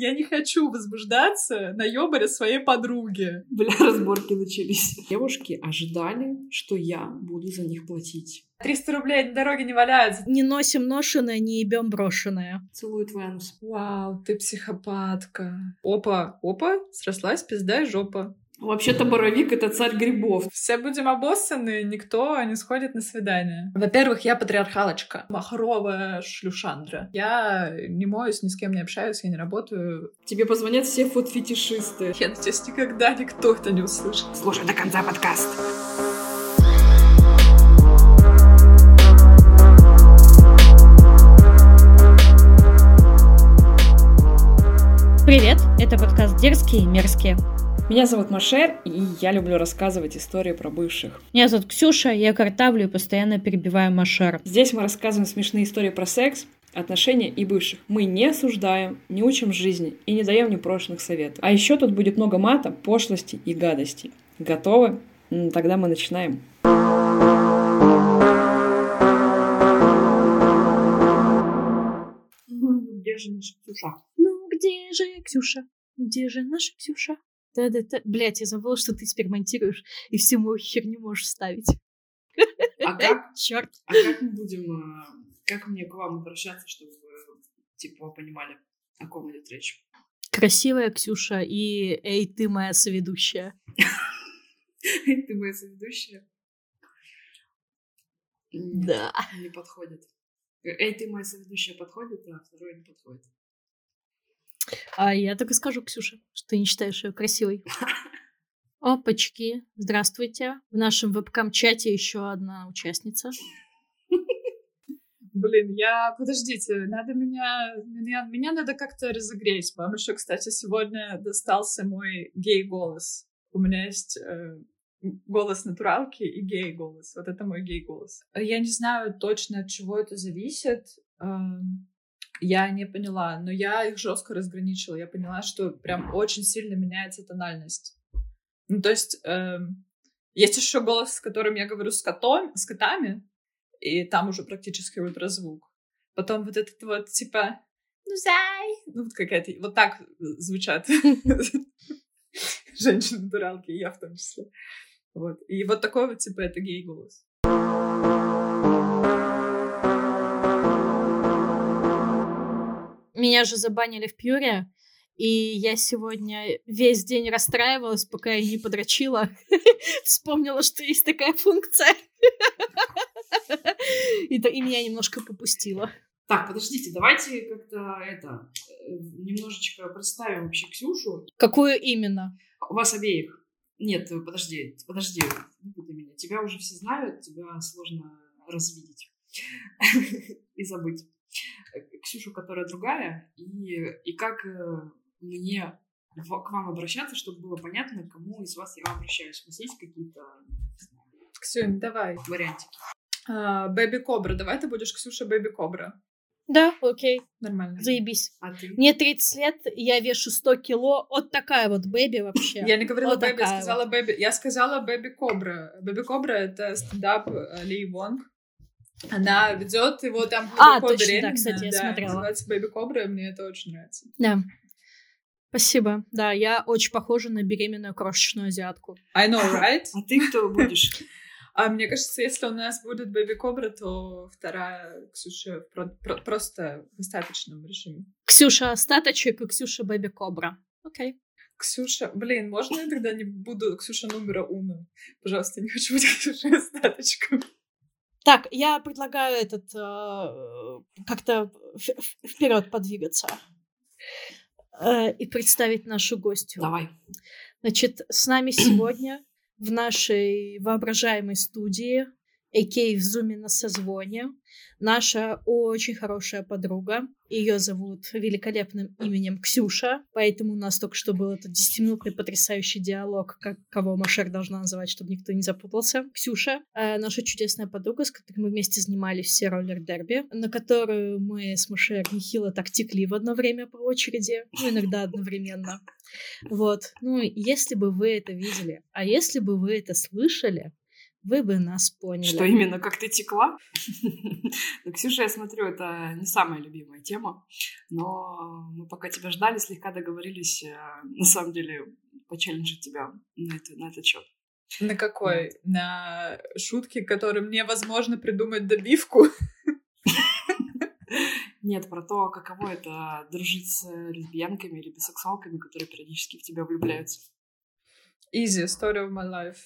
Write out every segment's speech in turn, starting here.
Я не хочу возбуждаться на ёбаре своей подруги. Бля, разборки начались. Девушки ожидали, что я буду за них платить. 300 рублей на дороге не валяются. Не носим ношеное, не ебем брошенное. Целую твой анус. Вау, ты психопатка. Опа, опа, срослась пизда и жопа. Вообще-то боровик — это царь грибов. Все будем обоссаны, никто не сходит на свидание. Во-первых, я патриархалочка. Махровая шлюшандра. Я не моюсь, ни с кем не общаюсь, я не работаю. Тебе позвонят все фуд-фетишисты. Я надеюсь, никогда никто это не услышит. Слушай до конца подкаст. Привет, это подкаст «Дерзкие и мерзкие». Меня зовут Машер, и я люблю рассказывать истории про бывших. Меня зовут Ксюша, я картавлю и постоянно перебиваю Машер. Здесь мы рассказываем смешные истории про секс, отношения и бывших. Мы не осуждаем, не учим жизни и не даем непрошенных советов. А еще тут будет много мата, пошлости и гадостей. Готовы? М, Тогда мы начинаем. Где же наша Ксюша? Ну, где же Ксюша? Где же наша Ксюша? Да-да-да. Блять, я забыла, что ты теперь монтируешь и всю мою херню можешь вставить. А как? Черт. А как мы будем, а, как мне к вам обращаться, чтобы вы, типа, вы понимали, о ком идет речь? Красивая Ксюша и эй, ты моя соведущая. Ты моя соведущая? Да. Не подходит. Эй, ты моя соведущая подходит, а второй не подходит. А я так и скажу, Ксюша, что ты не считаешь ее красивой. Опачки, здравствуйте. В нашем вебкам-чате еще одна участница. Блин, я... Подождите, надо меня... Меня, меня надо как-то разогреть. Вам еще, кстати, сегодня достался мой гей-голос. У меня есть э, голос натуралки и гей-голос. Вот это мой гей-голос. Я не знаю точно, от чего это зависит. Эм, Я не поняла, но я их жестко разграничила. Я поняла, что прям очень сильно меняется тональность. Ну, то есть, эм, есть еще голос, с которым я говорю с, котом, с котами, и там уже практически ультразвук. Потом вот этот вот, типа, ну, зай, ну, вот какая-то, вот так звучат женщины-натуралки, и я в том числе. Вот. И вот такой вот, типа, это гей-голос. Меня же забанили в Пьюре, и я сегодня весь день расстраивалась, пока я не подрочила. Вспомнила, что есть такая функция. И, меня немножко попустило. Так, подождите, давайте как-то это э, немножечко представим вообще Ксюшу. Какую именно? У вас обеих. Нет, э, подожди, подожди, не путай меня. Тебя уже все знают, тебя сложно развидеть и забыть. Э, Ксюшу, которая другая, и, и как э, мне к вам обращаться, чтобы было понятно, к кому из вас я обращаюсь. У вас есть какие-то Ксюнь, давай. вариантики? А, Бэби Кобра. Давай ты будешь Ксюша Бэби Кобра. Да, окей, Нормально. заебись. А ты? Мне 30 лет, я вешу 100 кило. Вот такая вот baby вообще. Я не говорила Вот baby, я сказала Бэби. Я сказала Baby Cobra. Baby Cobra — это стендап Али Вонг. Она ведет его там А, точно, да, беременна, кстати, я смотрела. Называется Baby Cobra, мне это очень нравится. Да. Спасибо. Да, я очень похожа на беременную крошечную азиатку. I know, right? А ты кто будешь? А мне кажется, если у нас будет Бэби Кобра, то вторая Ксюша про- про- просто в остаточном режиме. Ксюша остаточек и Ксюша бэби кобра. Окей. Ксюша, блин, можно я тогда не буду Ксюша номера уно? Пожалуйста, не хочу быть Ксюшей остаточком. Так, я предлагаю этот э, как-то вперед подвигаться э, и представить нашу гостью. Давай. Значит, с нами сегодня в нашей воображаемой студии, а.к.а. в зуме на созвоне, наша очень хорошая подруга. Ее зовут великолепным именем Ксюша, поэтому у нас только что был этот 10-минутный потрясающий диалог, как кого Машер должна называть, чтобы никто не запутался. Ксюша, э, наша чудесная подруга, с которой мы вместе занимались все роллер-дерби, на которую мы с Машер нехило так текли в одно время по очереди, ну, иногда одновременно. Вот. Ну, если бы вы это видели, а если бы вы это слышали, вы бы нас поняли. Что именно, как ты текла? Ну, Ксюша, я смотрю, это не самая любимая тема, но мы пока тебя ждали, слегка договорились, э, на самом деле, почелленджить тебя на, это, на этот счет. На какой? На шутки, которым невозможно придумать добивку? Нет, про то, каково это дружить с лесбиянками или бисексуалками, которые периодически в тебя влюбляются. Easy story of my life.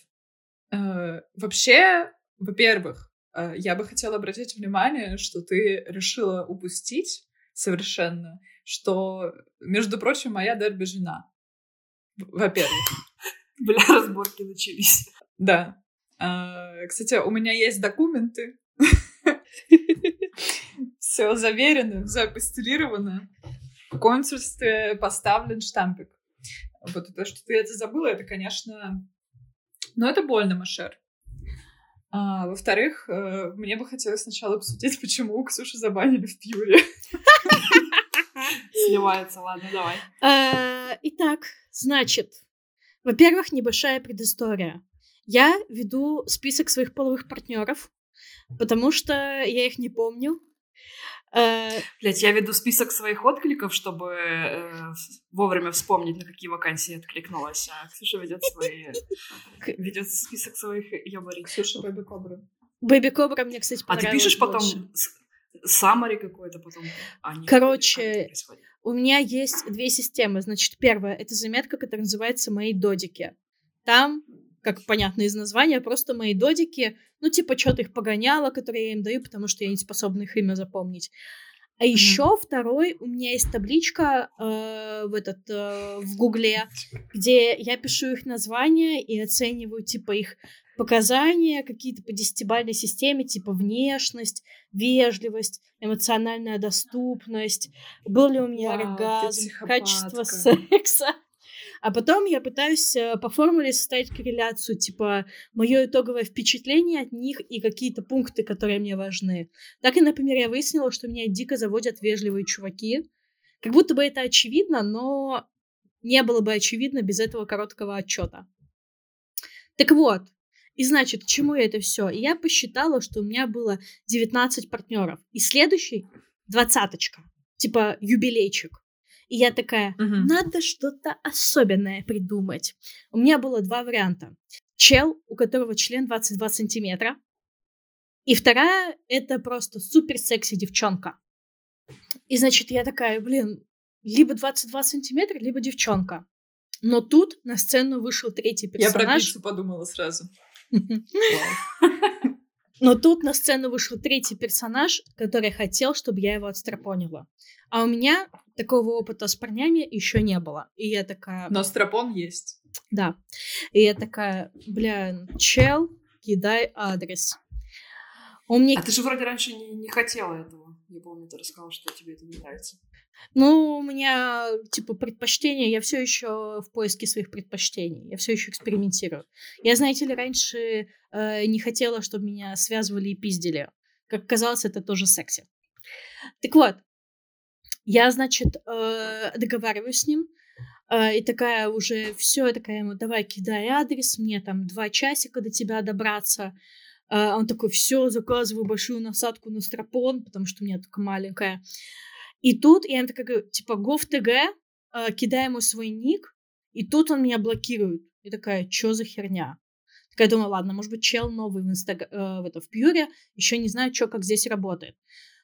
Э, вообще, во-первых, э, я бы хотела обратить внимание, что ты решила упустить совершенно, что, между прочим, моя дерби жена. Во-первых. Бля, разборки начались. Да. Э, кстати, у меня есть документы. Все заверено, все апостелировано. В консульстве поставлен штампик. Вот то, что ты это забыла, это, конечно, но это больно, Машер. А, во-вторых, э, мне бы хотелось сначала обсудить, почему Ксюшу забанили в Пьюре. Сливается, ладно, давай. А, итак, значит, во-первых, небольшая предыстория. Я веду список своих половых партнеров, потому что я их не помню. Э, Блять, я веду список своих откликов, чтобы э, вовремя вспомнить, на какие вакансии откликнулась. А Ксюша ведет свои... ведет список своих ёбарей. Ксюша Бэби Кобра. Бэби Кобра мне, кстати, А ты пишешь потом саммари какой-то потом? А, нет, Короче, у меня есть две системы. Значит, первая — это заметка, которая называется «Мои додики». Там как понятно из названия, просто мои додики, ну, типа, что-то их погоняло, которые я им даю, потому что я не способна их имя запомнить. А mm-hmm. еще второй, у меня есть табличка э, в этот э, в Гугле, где я пишу их названия и оцениваю типа их показания какие-то по десятибалльной системе, типа внешность, вежливость, эмоциональная доступность, был ли у меня Вау, оргазм, качество секса. А потом я пытаюсь э, по формуле составить корреляцию, типа, мое итоговое впечатление от них и какие-то пункты, которые мне важны. Так и, например, я выяснила, что меня дико заводят вежливые чуваки. Как будто бы это очевидно, но не было бы очевидно без этого короткого отчета. Так вот, и значит, к чему это все? я посчитала, что у меня было 19 партнеров. И следующий двадцаточка. Типа юбилейчик. И я такая, угу. надо что-то особенное придумать. У меня было два варианта. Чел, у которого член 22 сантиметра. И вторая, это просто супер секси девчонка. И значит, я такая, блин, либо 22 сантиметра, либо девчонка. Но тут на сцену вышел третий персонаж. Я про пиццу подумала сразу. Но тут на сцену вышел третий персонаж, который хотел, чтобы я его отстрапонила. А у меня такого опыта с парнями еще не было. И я такая... Но страпон есть. Да. И я такая, бля, чел, кидай адрес. Он мне... А ты же вроде раньше не, не хотела этого. Я помню, ты рассказала, что тебе это не нравится. Ну, у меня, типа, предпочтения, я все еще в поиске своих предпочтений, я все еще экспериментирую. Я, знаете ли, раньше э, не хотела, чтобы меня связывали и пиздили. Как казалось, это тоже секси. Так вот, я, значит, э, договариваюсь с ним, э, и такая уже все, такая ему, давай кидай адрес, мне там два часика до тебя добраться. Э, он такой, все, заказываю большую насадку на стропон, потому что у меня только маленькая. И тут я такая говорю, типа, gov.tg, э, кидаю ему свой ник, и тут он меня блокирует. И такая, что за херня? Такая думаю, ладно, может быть, чел новый в, инстаг... э, в, это, в Пьюре, еще не знаю, что, как здесь работает.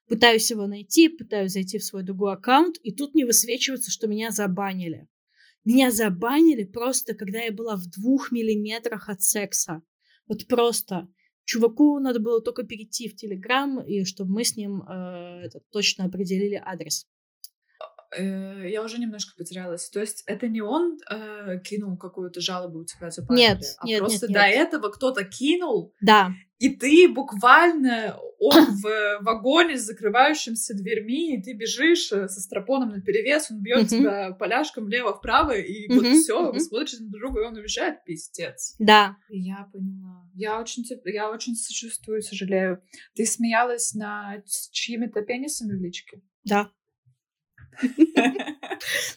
Пытаюсь его найти, пытаюсь зайти в свой другой аккаунт, и тут не высвечивается, что меня забанили. Меня забанили просто, когда я была в двух миллиметрах от секса. Вот просто. Чуваку надо было только перейти в Телеграм, и чтобы мы с ним э, это, точно определили адрес. Э, я уже немножко потерялась. То есть это не он э, кинул какую-то жалобу у тебя за Нет, а нет, просто нет, до этого кто-то кинул. Да. И ты буквально он в вагоне с закрывающимися дверьми, и ты бежишь э, со стропоном на перевес, он бьет тебя поляшком влево-вправо, и вот все, вы смотрите на друга, и он уезжает, пиздец. Да. Я поняла. Я очень, я очень сочувствую, сожалею. Ты смеялась над чьими-то пенисами в личке? Да.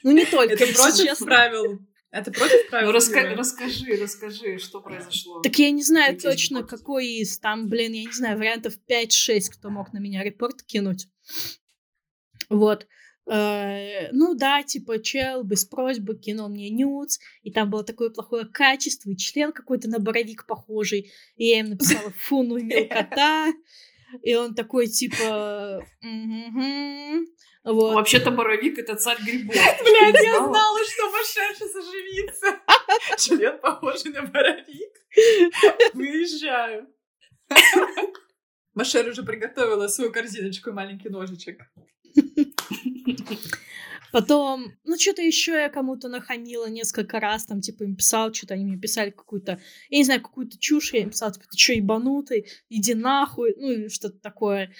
Ну, не только. Это против правил Это против правил Ну, раска- расскажи, расскажи, что произошло. Так я не знаю Какие точно, гипотезы? какой из. Там, блин, я не знаю, вариантов 5-6, кто мог на меня репорт кинуть. Вот. Э, Ну да, типа, чел без просьбы кинул мне нюц, и там было такое плохое качество, и член какой-то на боровик похожий, и я им написала «фу, ну мелкота», и он такой, типа, «Мгм». Вот. Вообще-то боровик это царь грибов. Блядь, я знала? что Машер сейчас оживится. Член похожий на боровик. Выезжаю. Машер уже приготовила свою корзиночку и маленький ножичек. Потом, ну, что-то еще я кому-то нахамила несколько раз, там, типа, им писал, что-то они мне писали какую-то, я не знаю, какую-то чушь, я им писала, типа, ты что, ебанутый, иди нахуй, ну, или что-то такое.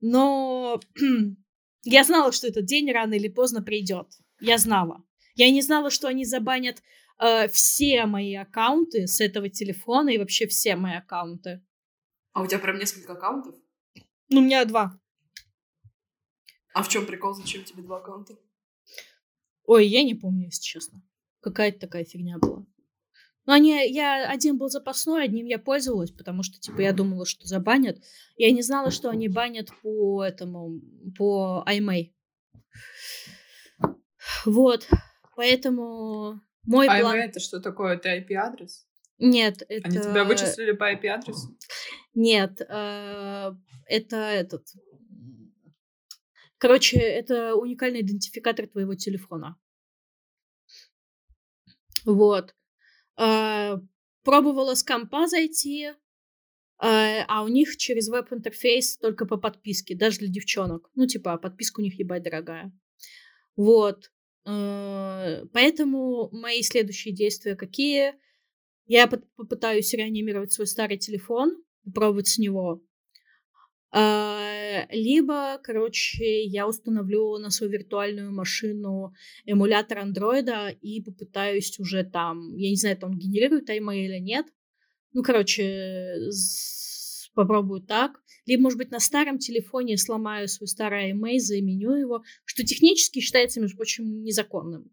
Но я знала, что этот день рано или поздно придет. Я знала. Я не знала, что они забанят э, все мои аккаунты с этого телефона и вообще все мои аккаунты. А у тебя прям несколько аккаунтов? Ну, у меня два. А в чем прикол? Зачем тебе два аккаунта? Ой, я не помню, если честно. Какая-то такая фигня была. Ну, они, я, один был запасной, одним я пользовалась, потому что, типа, я думала, что забанят. Я не знала, что они банят по этому, по iMay. Вот, поэтому мой А план... это что такое? Это IP-адрес? Нет, это... Они тебя вычислили по IP-адресу? Нет, э, это этот... Короче, это уникальный идентификатор твоего телефона. Вот. Э, Пробовала с компа зайти, э, а у них через веб-интерфейс только по подписке, даже для девчонок. Ну, типа, подписка у них ебать дорогая. Вот. Э, Поэтому мои следующие действия какие? Я поп- попытаюсь реанимировать свой старый телефон, попробовать с него. А, Либо, короче, я установлю на свою виртуальную машину эмулятор андроида и попытаюсь уже там, я не знаю, там генерирует email или нет. Ну, короче, попробую так. Либо, может быть, на старом телефоне сломаю свой старый email, заменю его, что технически считается, между прочим, незаконным,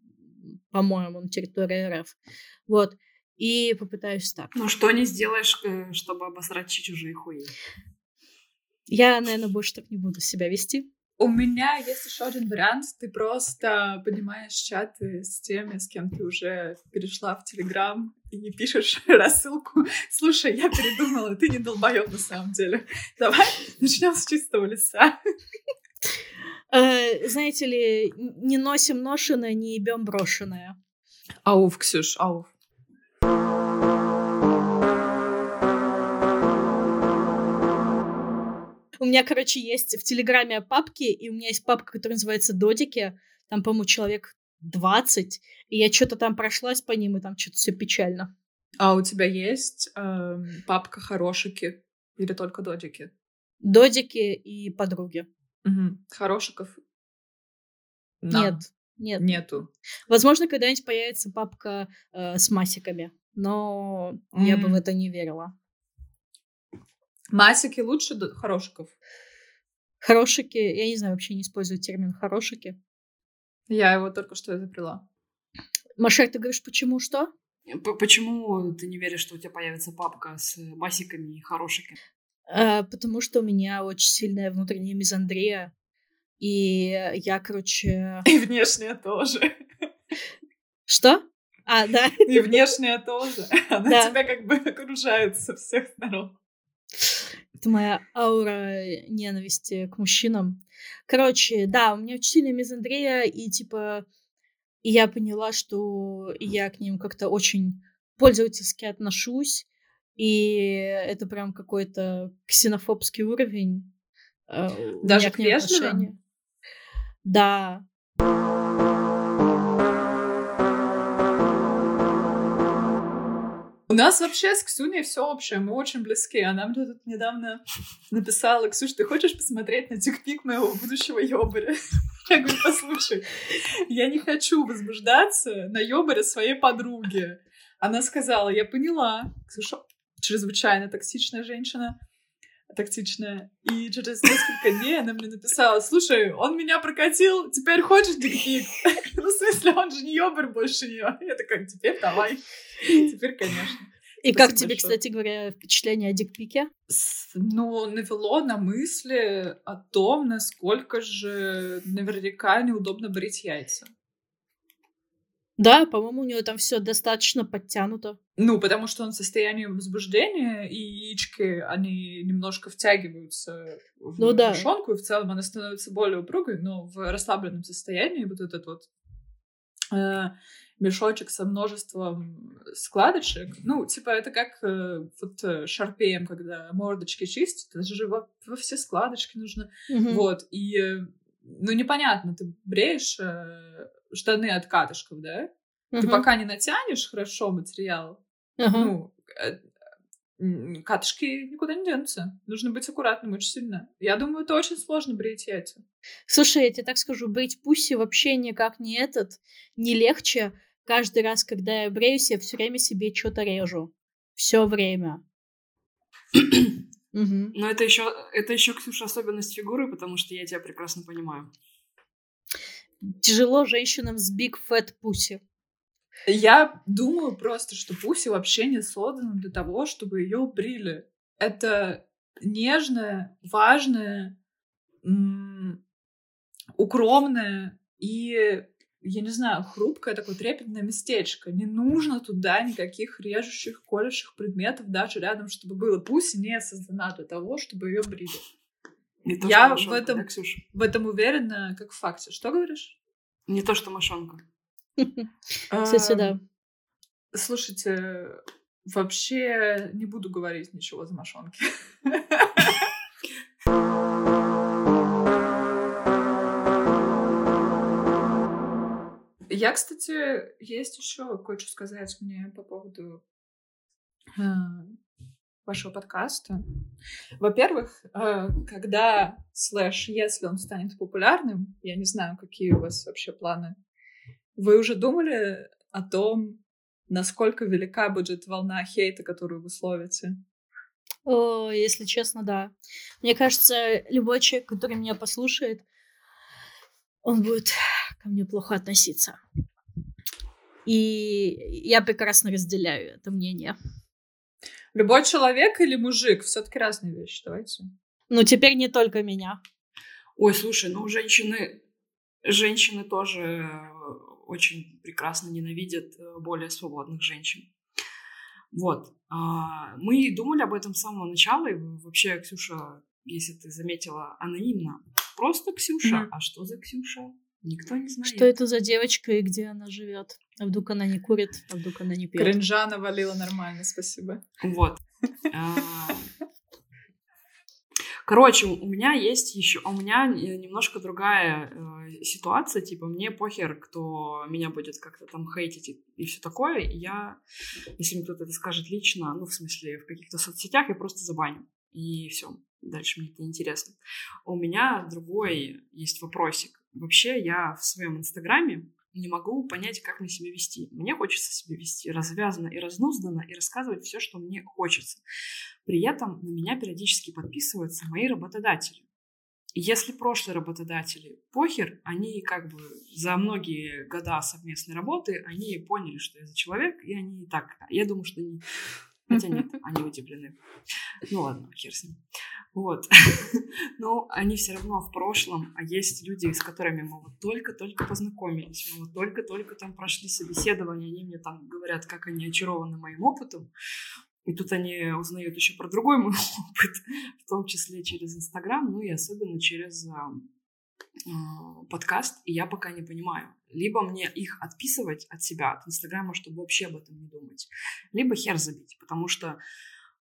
по-моему, на территории РФ. Вот. И попытаюсь так. Ну, что не сделаешь, э, чтобы обосрать чужие хуи? Я, наверное, больше так не буду себя вести. У меня есть еще один вариант. Ты просто поднимаешь чаты с теми, с кем ты уже перешла в Телеграм и пишешь рассылку. Слушай, я передумала, ты не долбоёб на самом деле. Давай начнем с чистого листа. Э, знаете ли, не носим ношеное, не ебем брошенное. Ауф, Ксюш, ауф. У меня, короче, есть в Телеграме папки, и у меня есть папка, которая называется Додики. Там, по-моему, человек 20. И я что-то там прошлась по ним, и там что-то все печально. А у тебя есть эм, папка хорошики или только додики? Додики и подруги. Мгм. Хорошиков? На. Нет, нет. Нету. Возможно, когда-нибудь появится папка э, с масиками, но я бы в это не верила. Масики лучше хорошиков? Хорошики, я не знаю, вообще не использую термин хорошики. Я его только что изобрела. Машер, ты говоришь, почему что? П- Почему ты не веришь, что у тебя появится папка с масиками и хорошиками? Э, потому что у меня очень сильная внутренняя мизандрия. И я, короче... И внешняя тоже. Что? А, да. И внешняя тоже. Она Да. тебя как бы окружает со всех сторон. Это моя аура ненависти к мужчинам. Короче, да, у меня очень сильная мизандрия, и типа... И я поняла, что я к ним как-то очень пользовательски отношусь. И это прям какой-то ксенофобский уровень. э, Даже к отношения. Да, У нас вообще с Ксюней все общее, мы очень близки. Она мне тут недавно написала, Ксюш, ты хочешь посмотреть на тикпик моего будущего ёбаря? Я говорю, послушай, я не хочу возбуждаться на ёбаре своей подруги. Она сказала, я поняла. Ксюша чрезвычайно токсичная женщина. Тактичная. И через несколько дней она мне написала, слушай, он меня прокатил, теперь хочешь дикпик? Ну, в смысле, он же не ёбер больше нее. Я такая, теперь давай. Теперь, конечно. И как тебе, кстати говоря, впечатление о дикпике? Ну, навело на мысли о том, насколько же наверняка неудобно брить яйца. Да, по-моему, у него там все достаточно подтянуто. Ну, потому что он в состоянии возбуждения, и яички, они немножко втягиваются в ну, да. мошонку, и в целом она становится более упругой, но в расслабленном состоянии вот этот вот э, мешочек со множеством складочек, ну, типа, это как э, вот э, шарпеем, когда мордочки чистят, это же во, во все складочки нужно, Мгм. вот, и, э, ну, непонятно, ты бреешь э, штаны от катышков, да? Ты Мгм. пока не натянешь хорошо материал, Ага. ну, э, катышки никуда не денутся. Нужно быть аккуратным очень сильно. Я думаю, это очень сложно брить яйца. Слушай, я тебе так скажу, брить пуси вообще никак не этот, не легче. Каждый раз, когда я бреюсь, я все время себе что-то режу. Все время. Мгм. Но это еще, это еще, Ксюша, особенность фигуры, потому что я тебя прекрасно понимаю. Тяжело женщинам с big fat pussy. Я думаю просто, что Пуси вообще не создана для того, чтобы ее брили. Это нежное, важное, м, укромное и, я не знаю, хрупкое такое трепетное местечко. Не нужно туда никаких режущих, колющих предметов даже рядом, чтобы было. Пуси не создана для того, чтобы ее брили. Не то, Я что в этом- да, Ксюша? В этом уверена, как в факте. Что говоришь? Не то, что мошонка. Кстати, Эм, да. Слушайте, вообще не буду говорить ничего за мошонки. Я, кстати, есть еще кое-что сказать мне по поводу э, вашего подкаста. Во-первых, э, когда слэш, если он станет популярным, я не знаю, какие у вас вообще планы, вы уже думали о том, насколько велика будет волна хейта, которую вы словите? О, если честно, да. Мне кажется, любой человек, который меня послушает, он будет ко мне плохо относиться. И я прекрасно разделяю это мнение. Любой человек или мужик? Все-таки разные вещи, давайте. Но теперь не только меня. Ой, слушай, ну женщины, женщины тоже э, очень прекрасно ненавидят э, более свободных женщин. Вот. А, Мы думали об этом с самого начала. И вообще, Ксюша, если ты заметила, анонимно. Просто Ксюша. Мгм. А что за Ксюша? Никто не знает. Что это за девочка и где она живет? А вдруг она не курит, а вдруг она не пьет? Кринжа навалила нормально, спасибо. Вот. А, Короче, у меня есть еще, у меня э, немножко другая э, ситуация, типа мне похер, кто меня будет как-то там хейтить и, и все такое. И я, если мне кто-то это скажет лично, ну в смысле в каких-то соцсетях, я просто забаню и все. Дальше мне это не интересно. У меня другой есть вопросик. Вообще я в своем инстаграме не могу понять, как мне себя вести. Мне хочется себя вести развязанно и разнузданно и рассказывать все, что мне хочется. При этом на меня периодически подписываются мои работодатели. И если прошлые работодатели похер, они как бы за многие года совместной работы, они поняли, что я за человек, и они так, я думаю, что они... Хотя нет, они удивлены. Ну ладно, хер с ним. Вот. Но они все равно в прошлом, а есть люди, с которыми мы вот только-только познакомились, мы вот только-только там прошли собеседование, они мне там говорят, как они очарованы моим опытом, и тут они узнают еще про другой мой опыт, в том числе через Инстаграм, ну и особенно через а, подкаст, и я пока не понимаю. Либо мне их отписывать от себя, от Инстаграма, чтобы вообще об этом не думать, либо хер забить, потому что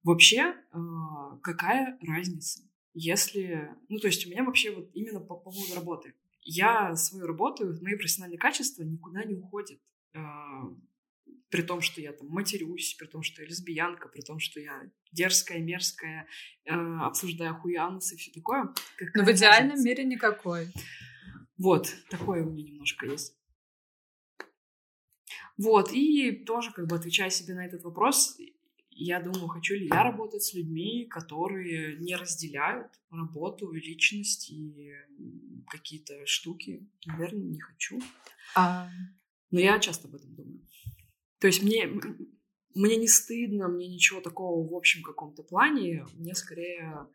вообще а, какая разница, если... Ну, то есть у меня вообще вот именно по поводу работы. Я свою работу, мои профессиональные качества никуда не уходят. А, при том, что я там матерюсь, при том, что я лесбиянка, при том, что я дерзкая, мерзкая, э, обсуждаю хуянусы и все такое. Но Какая в идеальном разница? мире никакой. Вот, такое у меня немножко есть. Вот, и тоже как бы отвечая себе на этот вопрос, я думаю, хочу ли я работать с людьми, которые не разделяют работу, личность и какие-то штуки. Наверное, не хочу. А... Но я часто об этом думаю. То есть мне, мне не стыдно, мне ничего такого в общем каком-то плане. Мне скорее,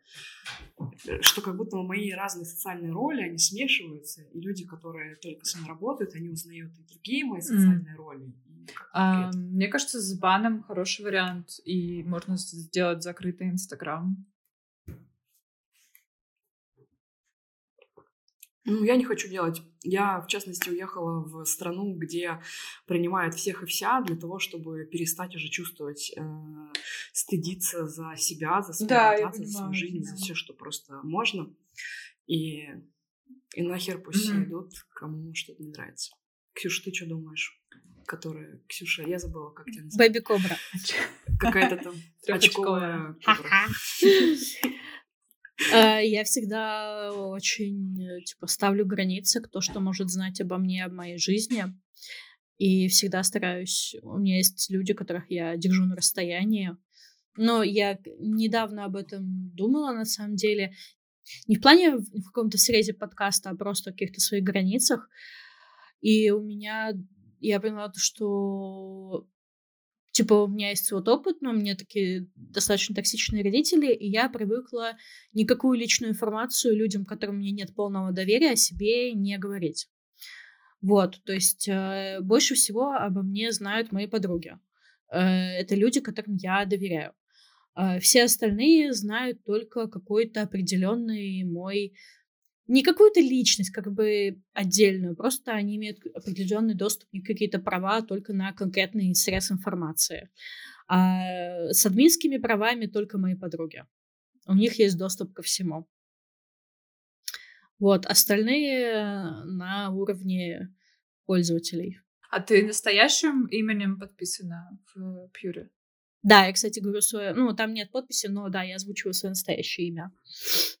э, что как будто мои разные социальные роли, они смешиваются. И люди, которые только со мной работают, они узнают и другие мои социальные mm. роли. А, мне кажется, с баном хороший вариант. И можно сделать закрытый Инстаграм. Ну, я не хочу делать. Я, в частности, уехала в страну, где принимают всех и вся для того, чтобы перестать уже чувствовать, э, стыдиться за себя, за свою да, за свою жизнь, да. за все, что просто можно. И, и нахер пусть mm-hmm. идут, кому что-то не нравится. Ксюша, ты что думаешь? Которая... Ксюша, я забыла, как тебя называют. Бэби Кобра. Какая-то там очковая кобра. Э, я всегда очень, э, типа, ставлю границы, кто что может знать обо мне, об моей жизни. И всегда стараюсь... У меня есть люди, которых я держу на расстоянии. Но я недавно об этом думала, на самом деле. Не в плане в каком-то срезе подкаста, а просто о каких-то своих границах. И у меня... Я поняла, что типа, у меня есть вот опыт, но у меня такие достаточно токсичные родители, и я привыкла никакую личную информацию людям, которым мне нет полного доверия, о себе не говорить. Вот, то есть э, больше всего обо мне знают мои подруги. Э, это люди, которым я доверяю. Э, все остальные знают только какой-то определенный мой не какую-то личность, как бы отдельную, просто они имеют определенный доступ, не какие-то права, только на конкретный срез информации. А с админскими правами только мои подруги. У них есть доступ ко всему. Вот, остальные на уровне пользователей. А ты настоящим именем подписана в Пьюре? Да, я, кстати, говорю свое... Ну, там нет подписи, но да, я озвучиваю свое настоящее имя.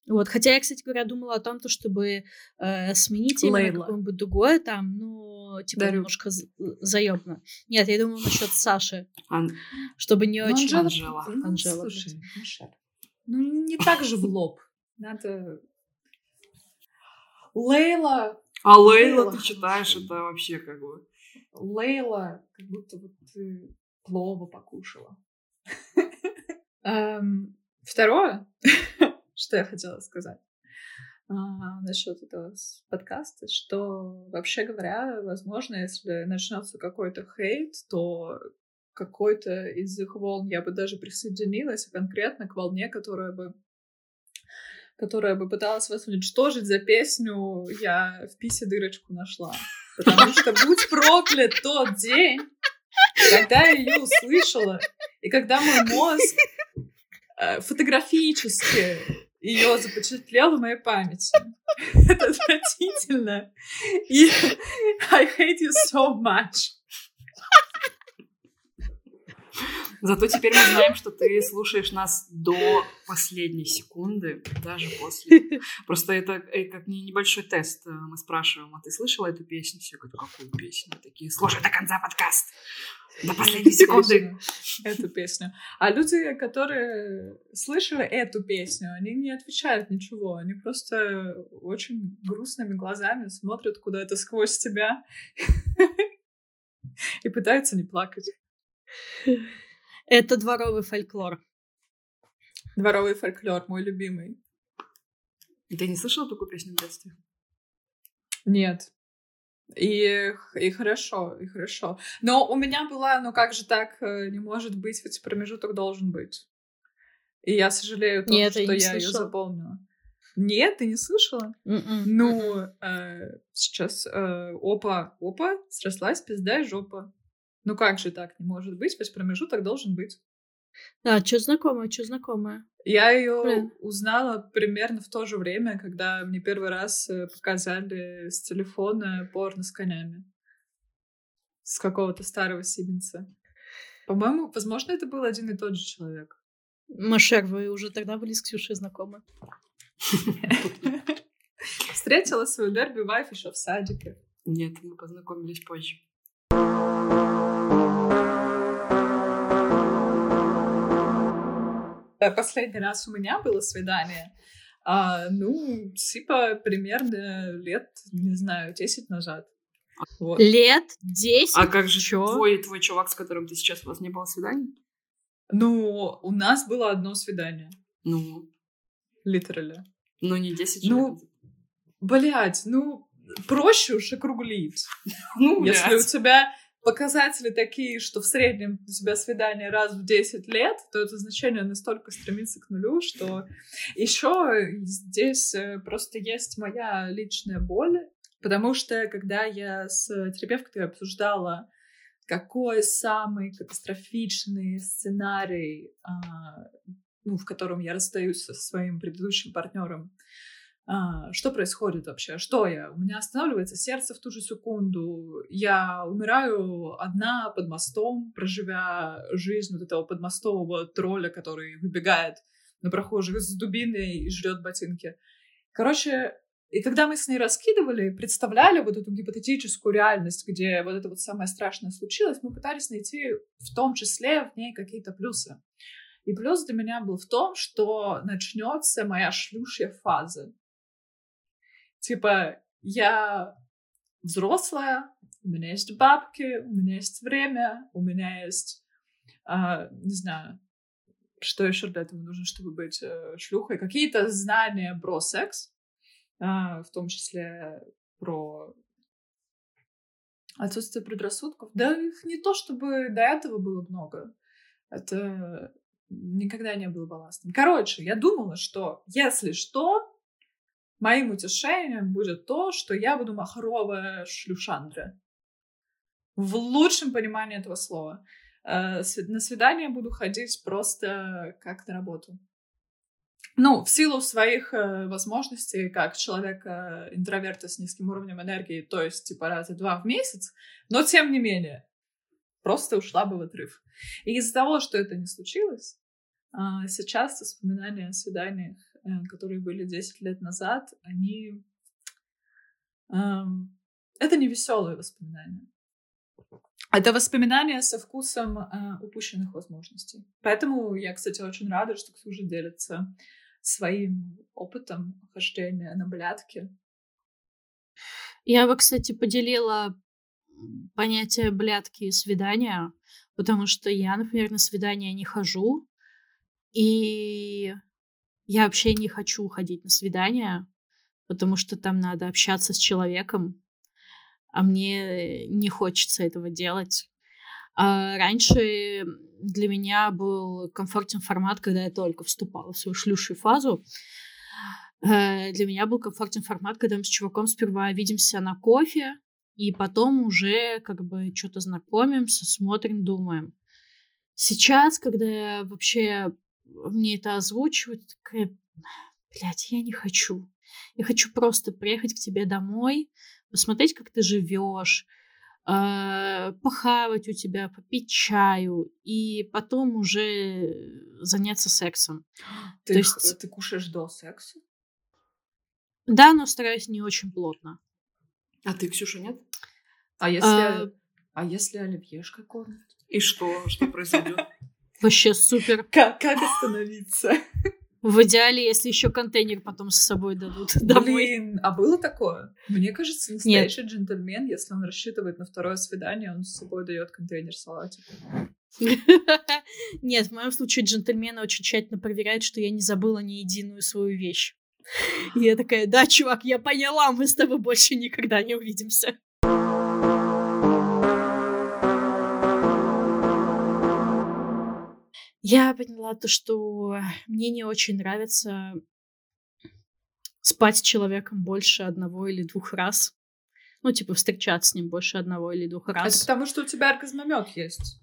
Вот, хотя я, кстати говоря, думала о том, то, чтобы э, сменить имя Лейла. на какое-нибудь другое там, ну, типа, Дарю. немножко заебно. Нет, я думаю насчет Саши. Ан... Чтобы не ну, очень... Анжела. Ну, Анжела. Слушай, ну, не так же в лоб. Надо... Лейла. А Лейла, Лейла ты читаешь, это вообще как бы... Лейла, как будто вот ты плова покушала. Второе, что я хотела сказать а, насчет этого подкаста, что вообще говоря, возможно, если начнется какой-то хейт, то какой-то из их волн я бы даже присоединилась конкретно к волне, которая бы которая бы пыталась вас уничтожить за песню «Я в писе дырочку нашла». Потому что будь проклят тот день, когда я ее услышала, и когда мой мозг э, фотографически ее запечатлел в моей памяти. Это отвратительно. И I hate you so much. Зато теперь мы знаем, что ты слушаешь нас до последней секунды, даже после. Просто это э, как небольшой тест. Мы спрашиваем, а ты слышала эту песню? Все говорят, какую песню? Такие, слушай до конца подкаст. До последней секунды. Эту песню. А люди, которые слышали эту песню, они не отвечают ничего. Они просто очень грустными глазами смотрят куда-то сквозь тебя и пытаются не плакать. Это дворовый фольклор. Дворовый фольклор, мой любимый. Ты не слышала такую песню в детстве? Нет. И, и хорошо, и хорошо. Но у меня была, ну как же так э, не может быть, ведь промежуток должен быть. И я сожалею том, Нет, что я, я ее запомнила. Нет, ты не слышала? Mm-mm. М-м. Ну, э, сейчас э, опа, опа, срослась пизда и жопа. Ну как же так не может быть? Ведь промежуток должен быть. Да, что знакомое, что знакомое. Я ее узнала примерно в то же время, когда мне первый раз э, показали с телефона порно с конями. С какого-то старого Сибинца. По-моему, возможно, это был один и тот же человек. Машер, вы уже тогда были с Ксюшей знакомы? Встретила свою дерби вайф еще в садике. Нет, мы познакомились позже. Последний раз у меня было свидание, а, ну, типа, примерно лет, не знаю, 10 назад. Вот. Лет 10? А как же Чё? твой, твой чувак, с которым ты сейчас, у вас не было свиданий? Ну, у нас было одно свидание. Ну? Литерально. Ну, не 10 Ну, блядь, ну, проще уж округлить. Ну, Если у тебя показатели такие, что в среднем у тебя свидание раз в 10 лет, то это значение настолько стремится к нулю, что еще здесь э, просто есть моя личная боль, потому что когда я с терапевткой обсуждала, какой самый катастрофичный сценарий, а, ну, в котором я расстаюсь со своим предыдущим партнером, что происходит вообще? Что я? У меня останавливается сердце в ту же секунду. Я умираю одна под мостом, проживя жизнь вот этого подмостового тролля, который выбегает на прохожих с дубиной и жрет ботинки. Короче, и когда мы с ней раскидывали, представляли вот эту гипотетическую реальность, где вот это вот самое страшное случилось, мы пытались найти в том числе в ней какие-то плюсы. И плюс для меня был в том, что начнется моя шлюшья фаза. Типа, я взрослая, у меня есть бабки, у меня есть время, у меня есть, а, не знаю, что еще для этого нужно, чтобы быть э, шлюхой, какие-то знания про секс, а, в том числе про отсутствие предрассудков. Да их не то, чтобы до этого было много. Это никогда не было балластом. Короче, я думала, что если что, моим утешением будет то, что я буду махровая шлюшандра. В лучшем понимании этого слова. Э, на свидание буду ходить просто как на работу. Ну, в силу своих э, возможностей, как человека интроверта с низким уровнем энергии, то есть типа раза два в месяц, но тем не менее, просто ушла бы в отрыв. И из-за того, что это не случилось, а, сейчас воспоминания о свиданиях Э, которые были 10 лет назад, они... Эм, это не веселые воспоминания. Это воспоминания со вкусом э, упущенных возможностей. Поэтому я, кстати, очень рада, что Ксюша делится своим опытом хождения на блядки. Я бы, кстати, поделила понятие блядки и свидания, потому что я, например, на свидания не хожу, и я вообще не хочу ходить на свидания, потому что там надо общаться с человеком, а мне не хочется этого делать. А раньше для меня был комфортен формат, когда я только вступала в свою шлюшую фазу. Э, для меня был комфортен формат, когда мы с чуваком сперва видимся на кофе, и потом уже как бы что-то знакомимся, смотрим, думаем. Сейчас, когда я вообще мне это озвучивают, такая, блядь, я не хочу. Я хочу просто приехать к тебе домой, посмотреть, как ты живешь, э, похавать у тебя, попить чаю и потом уже заняться сексом. Ты, То есть... ты кушаешь до секса? Да, но стараюсь не очень плотно. А ты, Ксюша, нет? А если, а, а если оливьешка кормят? И что? Что произойдет? Вообще супер. Как, как остановиться? В идеале, если еще контейнер потом с собой дадут домой. Блин, а было такое? Мне кажется, настоящий Нет. джентльмен, если он рассчитывает на второе свидание, он с собой дает контейнер салатик. Нет, в моем случае джентльмены очень тщательно проверяют, что я не забыла ни единую свою вещь. И я такая, да, чувак, я поняла, мы с тобой больше никогда не увидимся. Я поняла то, что мне не очень нравится спать с человеком больше одного или двух раз. Ну, типа, встречаться с ним больше одного или двух раз. Это потому, что у тебя оргазмомет есть.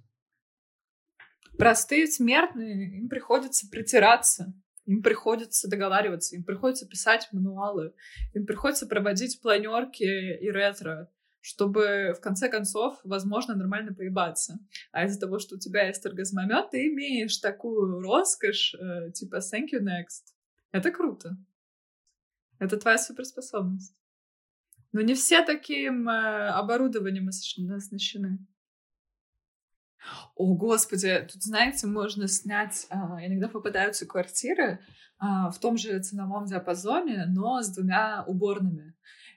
Простые смертные, им приходится притираться, им приходится договариваться, им приходится писать мануалы, им приходится проводить планерки и ретро чтобы в конце концов, возможно, нормально поебаться. А из-за того, что у тебя есть оргазмомет, ты имеешь такую роскошь, э, типа thank you next. Это круто. Это твоя суперспособность. Но не все таким э, оборудованием оснащены. О, господи, тут, знаете, можно снять... А, иногда попадаются квартиры а, в том же ценовом диапазоне, но с двумя уборными.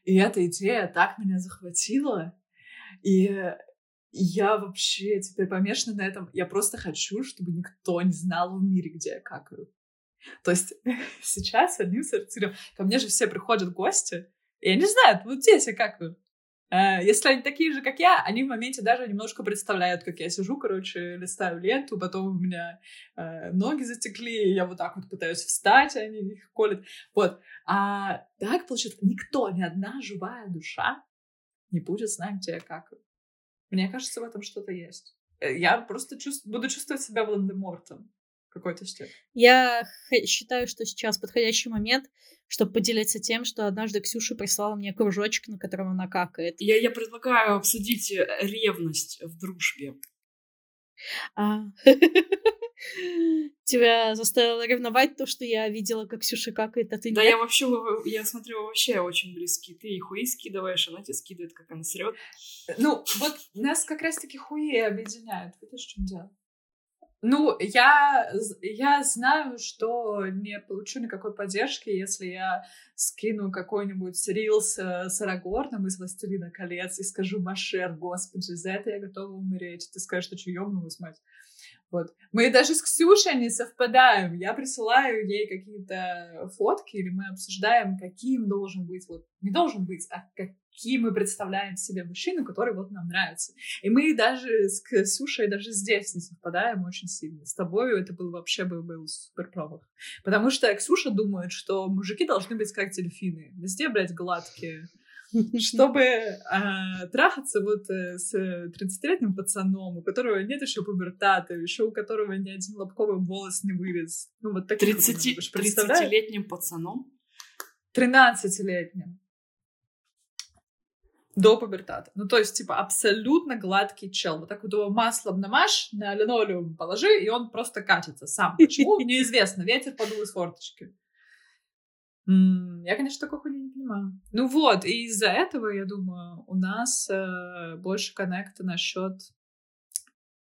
И эта идея так меня захватила. И я вообще теперь помешана на этом. Я просто хочу, чтобы никто не знал в мире, где я какаю. То есть сейчас одним сортиром... Ко мне же все приходят гости, и они знают, вот здесь я какаю. А если они такие же, как я, они в моменте даже немножко представляют, как я сижу, короче, листаю ленту, потом у меня э, ноги затекли, и я вот так вот пытаюсь встать, а они их колят. Вот. А так, получается, никто, ни одна живая душа не будет знать, где я какаю. Мне кажется, в этом что-то есть. Э, я просто чувств... буду чувствовать себя Волан-де-Мортом какой-то степени. Я считаю, что сейчас подходящий момент, чтобы поделиться тем, что однажды Ксюша прислала мне кружочек, на котором она какает. Я, я предлагаю обсудить э, ревность в дружбе. А. Тебя заставило ревновать то, что я видела, как Ксюша какает, а ты Да, я вообще, я смотрю, вообще очень близки. Ты и хуи скидываешь, она тебе скидывает, как она срет. Ну, вот нас как раз-таки хуи объединяют. Видишь, в чем дело? Ну, я, я знаю, что не получу никакой поддержки, если я скину какой-нибудь рилс с Арагорном из «Властелина колец» и скажу «Машер, господи, за это я готова умереть». Ты скажешь, что что, ёбнулась, мать? Вот. Мы даже с Ксюшей не совпадаем. Я присылаю ей какие-то фотки, или мы обсуждаем, каким должен быть, вот, не должен быть, а каким мы представляем себе мужчину, который вот нам нравится. И мы даже с Ксюшей даже здесь не совпадаем очень сильно. С тобой это был вообще был, был супер промах. Потому что Ксюша думает, что мужики должны быть как дельфины. Везде, блядь, гладкие чтобы э, трахаться вот э, с 30-летним пацаном, у которого нет еще пубертата, еще у которого ни один лобковый волос не вылез. Ну, вот таких 30, вот, 30-летним пацаном? 13-летним. До пубертата. Ну, то есть, типа, абсолютно гладкий чел. Вот так вот его маслом намажь, на линолеум положи, и он просто катится сам. Почему? Неизвестно. Ветер подул из форточки. Я, конечно, такой хуйни не понимаю. Ну вот, и из-за этого, я думаю, у нас э, больше коннекта насчет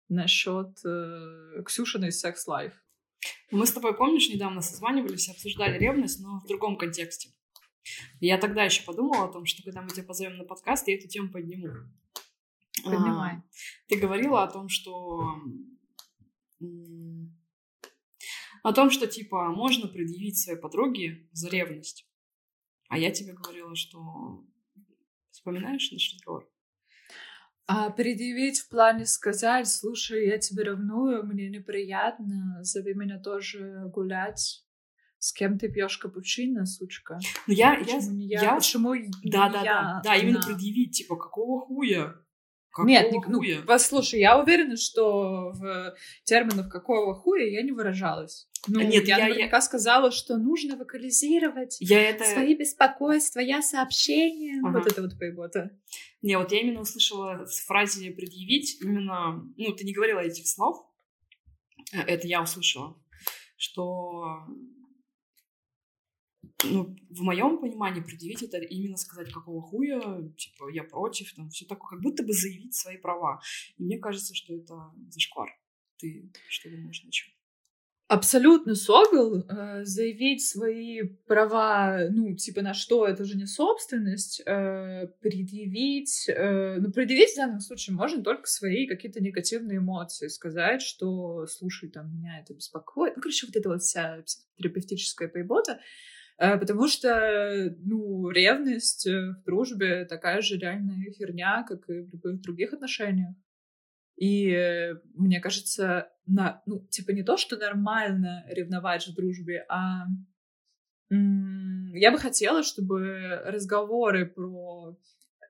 насчет э, Ксюшиной секс-лайф. Мы с тобой, помнишь, недавно созванивались и обсуждали ревность, но в другом контексте. Я тогда еще подумала о том, что когда мы тебя позовем на подкаст, я эту тему подниму. Поднимай. А, ты говорила о том, что о том, что, типа, можно предъявить своей подруге за ревность. А я тебе говорила, что... Вспоминаешь наш разговор? А предъявить в плане сказать, слушай, я тебе ревную, мне неприятно, зови меня тоже гулять. С кем ты пьешь капучино, сучка? Ну я, я, я, я, почему да, да, я, да, да, именно предъявить, типа, какого хуя? Какого Нет, не, ну, послушай, я уверена, что в терминах какого хуя я не выражалась. Ну, Нет, я, я наверняка я... сказала, что нужно вокализировать я это... свои беспокойства, я сообщение. Ага. Вот это вот поебота. Не, вот я именно услышала в фразе «предъявить», именно, ну, ты не говорила этих слов, э, это я услышала, что ну, в моем понимании предъявить это именно сказать, какого хуя, типа, я против, там, все такое, как будто бы заявить свои права. И мне кажется, что это зашквар. Ты что думаешь на чем? Абсолютно согл э, заявить свои права, ну, типа, на что, это же не собственность, э, предъявить, э, ну, предъявить в данном случае можно только свои какие-то негативные эмоции, сказать, что, слушай, там, меня это беспокоит, ну, короче, вот эта вот вся психотерапевтическая поебота, потому что, ну, ревность э, в дружбе такая же реальная херня, как и в любых других отношениях. И э, мне кажется, на, ну, типа не то, что нормально ревновать в дружбе, а я бы хотела, чтобы разговоры про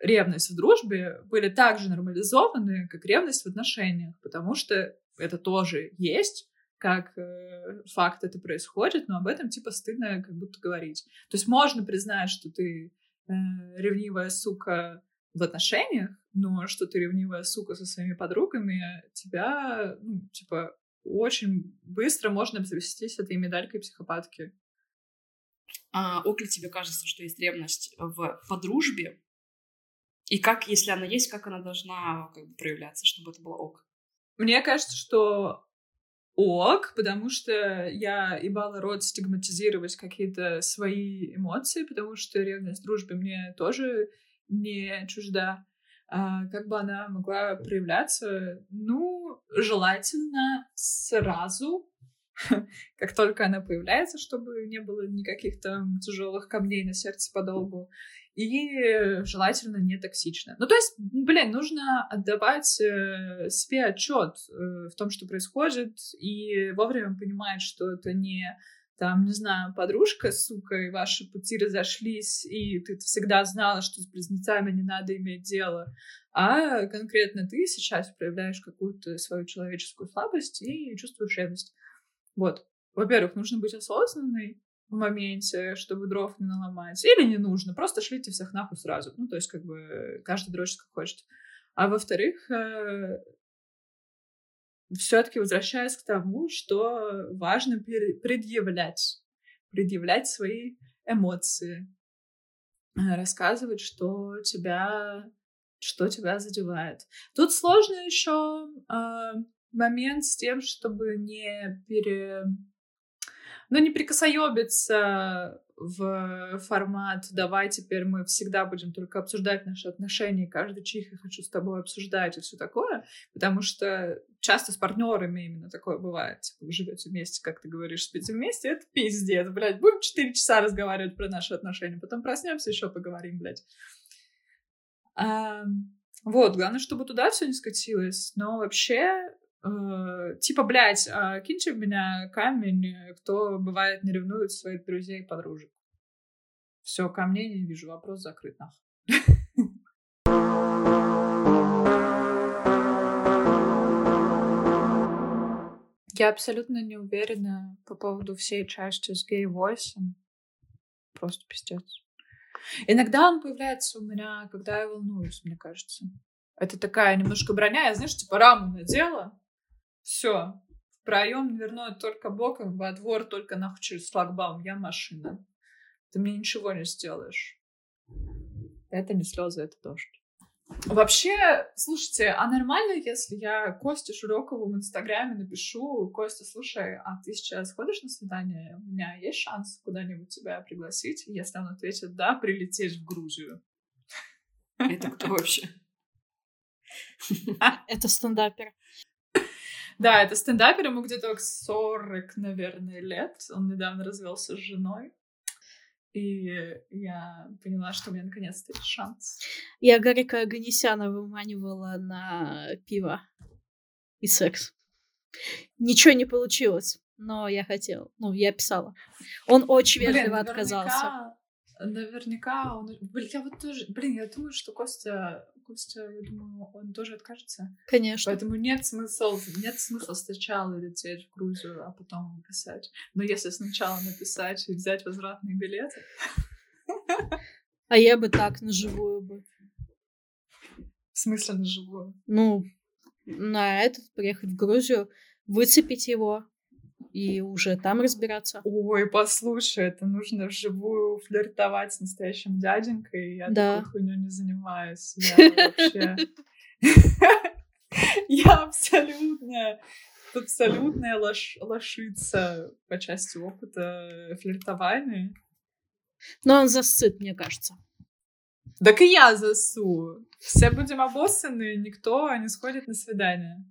ревность в дружбе были так же нормализованы, как ревность в отношениях, потому что это тоже есть, как э, факт это происходит, но об этом типа стыдно как будто говорить. То есть можно признать, что ты э, ревнивая сука в отношениях, но что ты ревнивая сука со своими подругами, тебя, ну, типа, очень быстро можно обзавестись этой медалькой психопатки. А ок ли тебе кажется, что есть ревность в подружбе? И как, если она есть, как она должна как бы, проявляться, чтобы это было ок? мне кажется, что ок, потому что я ебала рот стигматизировать какие-то свои эмоции, потому что ревность в дружбе мне тоже не чужда. А, как бы она могла проявляться? Ну, желательно сразу, как только она появляется, чтобы не было никаких там тяжелых камней на сердце подолгу. И желательно не токсично. Ну, то есть, блин, нужно отдавать э, себе отчет э, в том, что происходит, и вовремя понимать, что это не там, не знаю, подружка, сука, и ваши пути разошлись, и ты всегда знала, что с близнецами не надо иметь дело, а конкретно ты сейчас проявляешь какую-то свою человеческую слабость и чувствуешь ревность. Вот. Во-первых, нужно быть осознанной в моменте, чтобы дров не наломать. Или не нужно, просто шлите всех нахуй сразу. Ну, то есть, как бы, каждый дрочит как хочет. А во-вторых, э, все-таки возвращаясь к тому, что важно предъявлять, предъявлять свои эмоции, э, рассказывать, что тебя, что тебя задевает. Тут сложно еще э, момент с тем, чтобы не пере ну, не прикосоебиться в формат «давай теперь мы всегда будем только обсуждать наши отношения, каждый чих я хочу с тобой обсуждать» и все такое, потому что часто с партнерами именно такое бывает. Типа, вы живете вместе, как ты говоришь, спите вместе, это пиздец, блядь. Будем четыре часа разговаривать про наши отношения, потом проснемся, еще поговорим, блядь. А, вот, главное, чтобы туда все не скатилось. Но вообще типа, блядь, а киньте в меня камень, кто бывает не ревнует своих друзей и подружек. Все, ко мне не вижу, вопрос закрыт нах. Я абсолютно не уверена по поводу всей части с гей-войсом. Просто пиздец. Иногда он появляется у меня, когда я волнуюсь, мне кажется. Это такая немножко броня. Я, знаешь, типа раму надела, все. В проем дверной только боком, во двор только нахуй через шлагбаум. Я машина. Ты мне ничего не сделаешь. Это не слезы, это дождь. Вообще, слушайте, а нормально, если я Косте Широкову в Инстаграме напишу, Костя, слушай, а ты сейчас ходишь на свидание? У меня есть шанс куда-нибудь тебя пригласить? Если он ответит да, прилететь в Грузию. Это кто вообще? Это стендапер. Да, это стендапер, ему где-то 40, наверное, лет. Он недавно развелся с женой. И я поняла, что у меня наконец-то есть шанс. Я Гарика Аганесяна выманивала на пиво и секс. Ничего не получилось, но я хотела. Ну, я писала. Он очень вежливо отказался. Наверняка он... Блин, я вот тоже... Блин, я думаю, что Костя Костя, я думаю, он тоже откажется. Конечно. Поэтому нет смысла, нет смысла сначала лететь в Грузию, а потом писать. Но если сначала написать и взять возвратные билеты... А я бы так, на живую бы. В смысле на живую? Ну, на этот, приехать в Грузию, выцепить его, и уже там разбираться. Ой, послушай, это нужно вживую флиртовать с настоящим дяденькой. Я да. такой хуйню не занимаюсь. Я вообще... Я абсолютно абсолютная лош... лошица по части опыта флиртования. Но он засыт, мне кажется. Так и я засу. Все будем обоссаны, никто не сходит на свидание.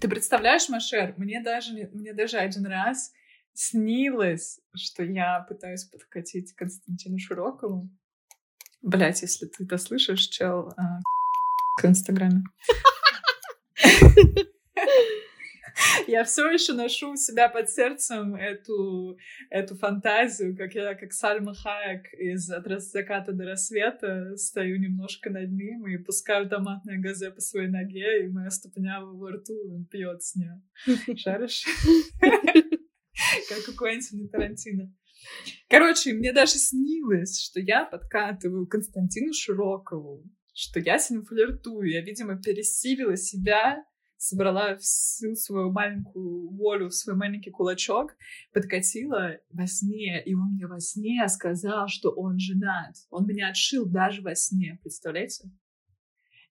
Ты представляешь, Машер, мне даже, мне даже один раз снилось, что я пытаюсь подкатить Константину Широкову. Блять, если ты это слышишь, чел, а, к Инстаграме. Я все еще ношу у себя под сердцем эту, эту фантазию, как я, как Сальма Хаек из «От заката до рассвета» стою немножко над ним и пускаю томатное газе по своей ноге, и моя ступня в его рту, он пьет с нее. Шаришь? Как у Квентина Тарантино. Короче, мне даже снилось, что я подкатываю Константину Широкову, что я с ним флиртую. Я, видимо, пересилила себя собрала всю свою маленькую волю свой маленький кулачок, подкатила во сне, и он мне во сне сказал, что он женат. Он меня отшил даже во сне, представляете?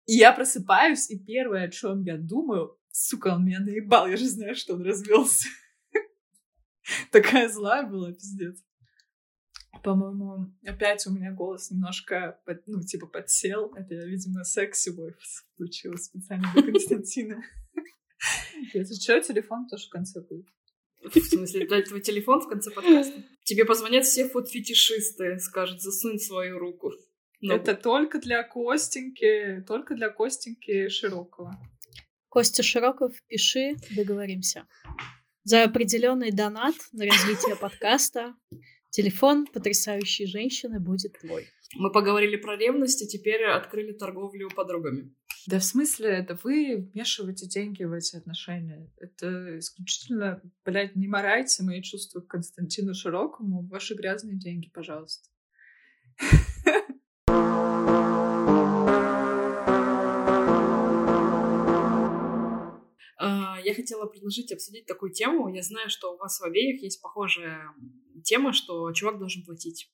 И я просыпаюсь, и первое, о чем я думаю, сука, он меня наебал, я же знаю, что он развелся. Такая злая была, пиздец. По-моему, опять у меня голос немножко, под, ну, типа, подсел. Это, видимо, секси войф случилось специально для Константина. Если что, телефон тоже в конце будет. В смысле, дать твой телефон в конце подкаста? Тебе позвонят все фуд-фетишисты, скажут, засунь свою руку. Но... Это только для Костеньки, только для Костеньки Широкого. Костя Широков, пиши, договоримся. За определенный донат на развитие подкаста телефон потрясающей женщины будет твой. Мы поговорили про ревность, и теперь открыли торговлю подругами. Да в смысле, это вы вмешиваете деньги в эти отношения. Это исключительно, блядь, не морайте мои чувства к Константину Широкому. Ваши грязные деньги, пожалуйста. А, я хотела предложить обсудить такую тему. Я знаю, что у вас в обеих есть похожая тема, что чувак должен платить.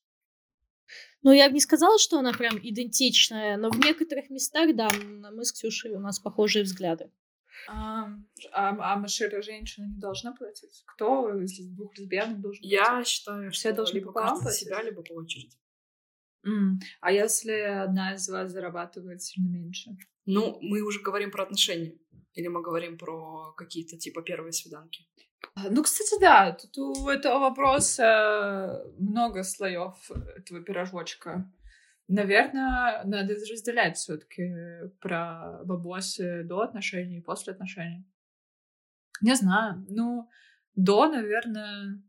Ну, я бы не сказала, что она прям идентичная, но в некоторых местах, да, мы с Ксюшей, у нас похожие взгляды. А, а, а машина женщина не должна платить? Кто из двух лесбиянок должен платить? Я считаю, Все что должны либо каждый себя, либо по очереди. Mm. А если одна из вас зарабатывает сильно меньше? Ну, мы уже говорим про отношения. Или мы говорим про какие-то типа первые свиданки? А, ну, кстати, да, тут у этого вопроса много слоев этого пирожочка. Наверное, надо разделять все-таки про бабосы до отношений и после отношений. Не знаю. Ну, до, наверное,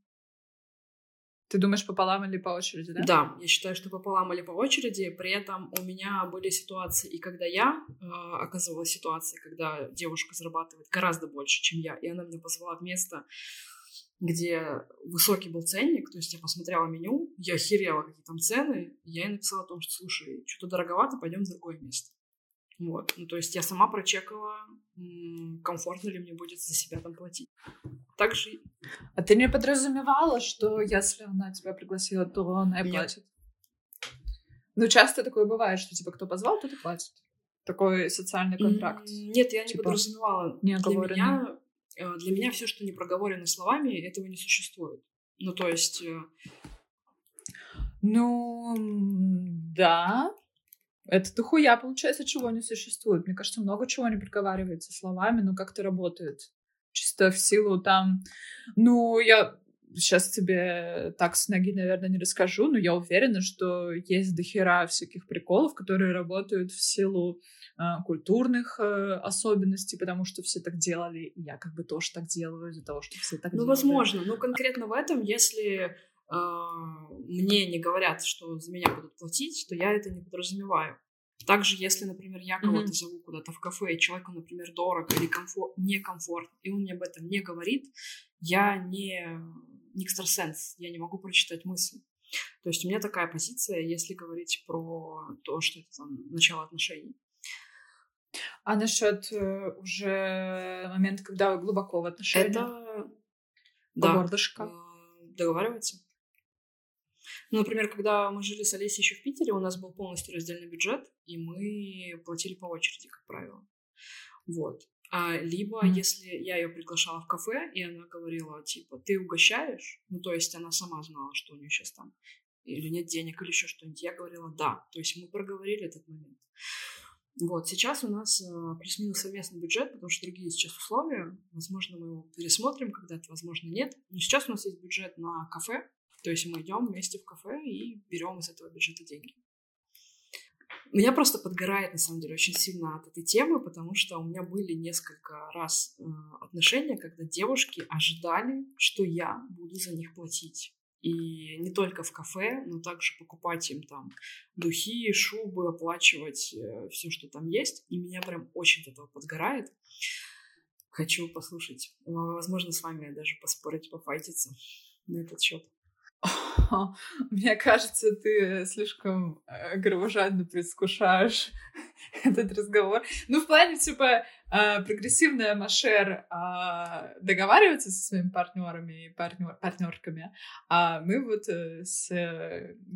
ты думаешь пополам или по очереди, да? Да, я считаю, что пополам или по очереди. При этом у меня были ситуации, и когда я э, оказывалась ситуации, когда девушка зарабатывает гораздо больше, чем я, и она меня позвала в место, где высокий был ценник, то есть я посмотрела меню, я охерела, какие там цены, я ей написала о том, что, слушай, что-то дороговато, пойдем в другое место. Вот. Ну, то есть я сама прочекала, комфортно ли мне будет за себя там платить. Так же... А ты не подразумевала, что если она тебя пригласила, то она и платит? Ну, часто такое бывает, что, типа, кто позвал, тот и платит. Такой социальный контракт. Нет, я не типа, подразумевала. Не для меня, э, для меня все, что не проговорено словами, этого не существует. Ну, то есть... Э, ну, да, это дохуя, получается, чего не существует. Мне кажется, много чего не проговаривается словами, но как-то работает. Чисто в силу там... Ну, я сейчас тебе так с ноги, наверное, не расскажу, но я уверена, что есть дохера всяких приколов, которые работают в силу э, культурных э, особенностей, потому что все так делали, и я как бы тоже так делаю из-за того, что все так ну, делали. Ну, возможно. Но конкретно в этом, если мне не говорят, что за меня будут платить, то я это не подразумеваю. Также, если, например, я кого-то mm-hmm. зову куда-то в кафе, и человеку, например, дорого или комфорт, некомфортно, и он мне об этом не говорит, я не, не экстрасенс, я не могу прочитать мысли. То есть у меня такая позиция, если говорить про то, что это там начало отношений. А насчет э, уже момента, когда вы глубоко в отношениях? Это... Да. горлышко? Э, договариваться. Ну, например, когда мы жили с Олесей еще в Питере, у нас был полностью раздельный бюджет, и мы платили по очереди, как правило. Вот. А, либо, mm-hmm. если я ее приглашала в кафе, и она говорила, типа, ты угощаешь, ну, то есть она сама знала, что у нее сейчас там или нет денег, или еще что-нибудь, я говорила да. То есть мы проговорили этот момент. Вот, сейчас у нас э, плюс-минус совместный бюджет, потому что другие сейчас условия. Возможно, мы его пересмотрим когда-то, возможно, нет. Но сейчас у нас есть бюджет на кафе, то есть мы идем вместе в кафе и берем из этого бюджета деньги. Меня просто подгорает, на самом деле, очень сильно от этой темы, потому что у меня были несколько раз э, отношения, когда девушки ожидали, что я буду за них платить. И не только в кафе, но также покупать им там духи, шубы, оплачивать э, все, что там есть. И меня прям очень от этого подгорает. Хочу послушать. Возможно, с вами даже поспорить, пофайтиться на этот счет. Мне кажется, ты слишком э, кровожадно предвкушаешь этот разговор. Ну, в плане, типа, э, прогрессивная Машер а, договаривается со своими партнерами и партнер, партнерками, а мы вот э, с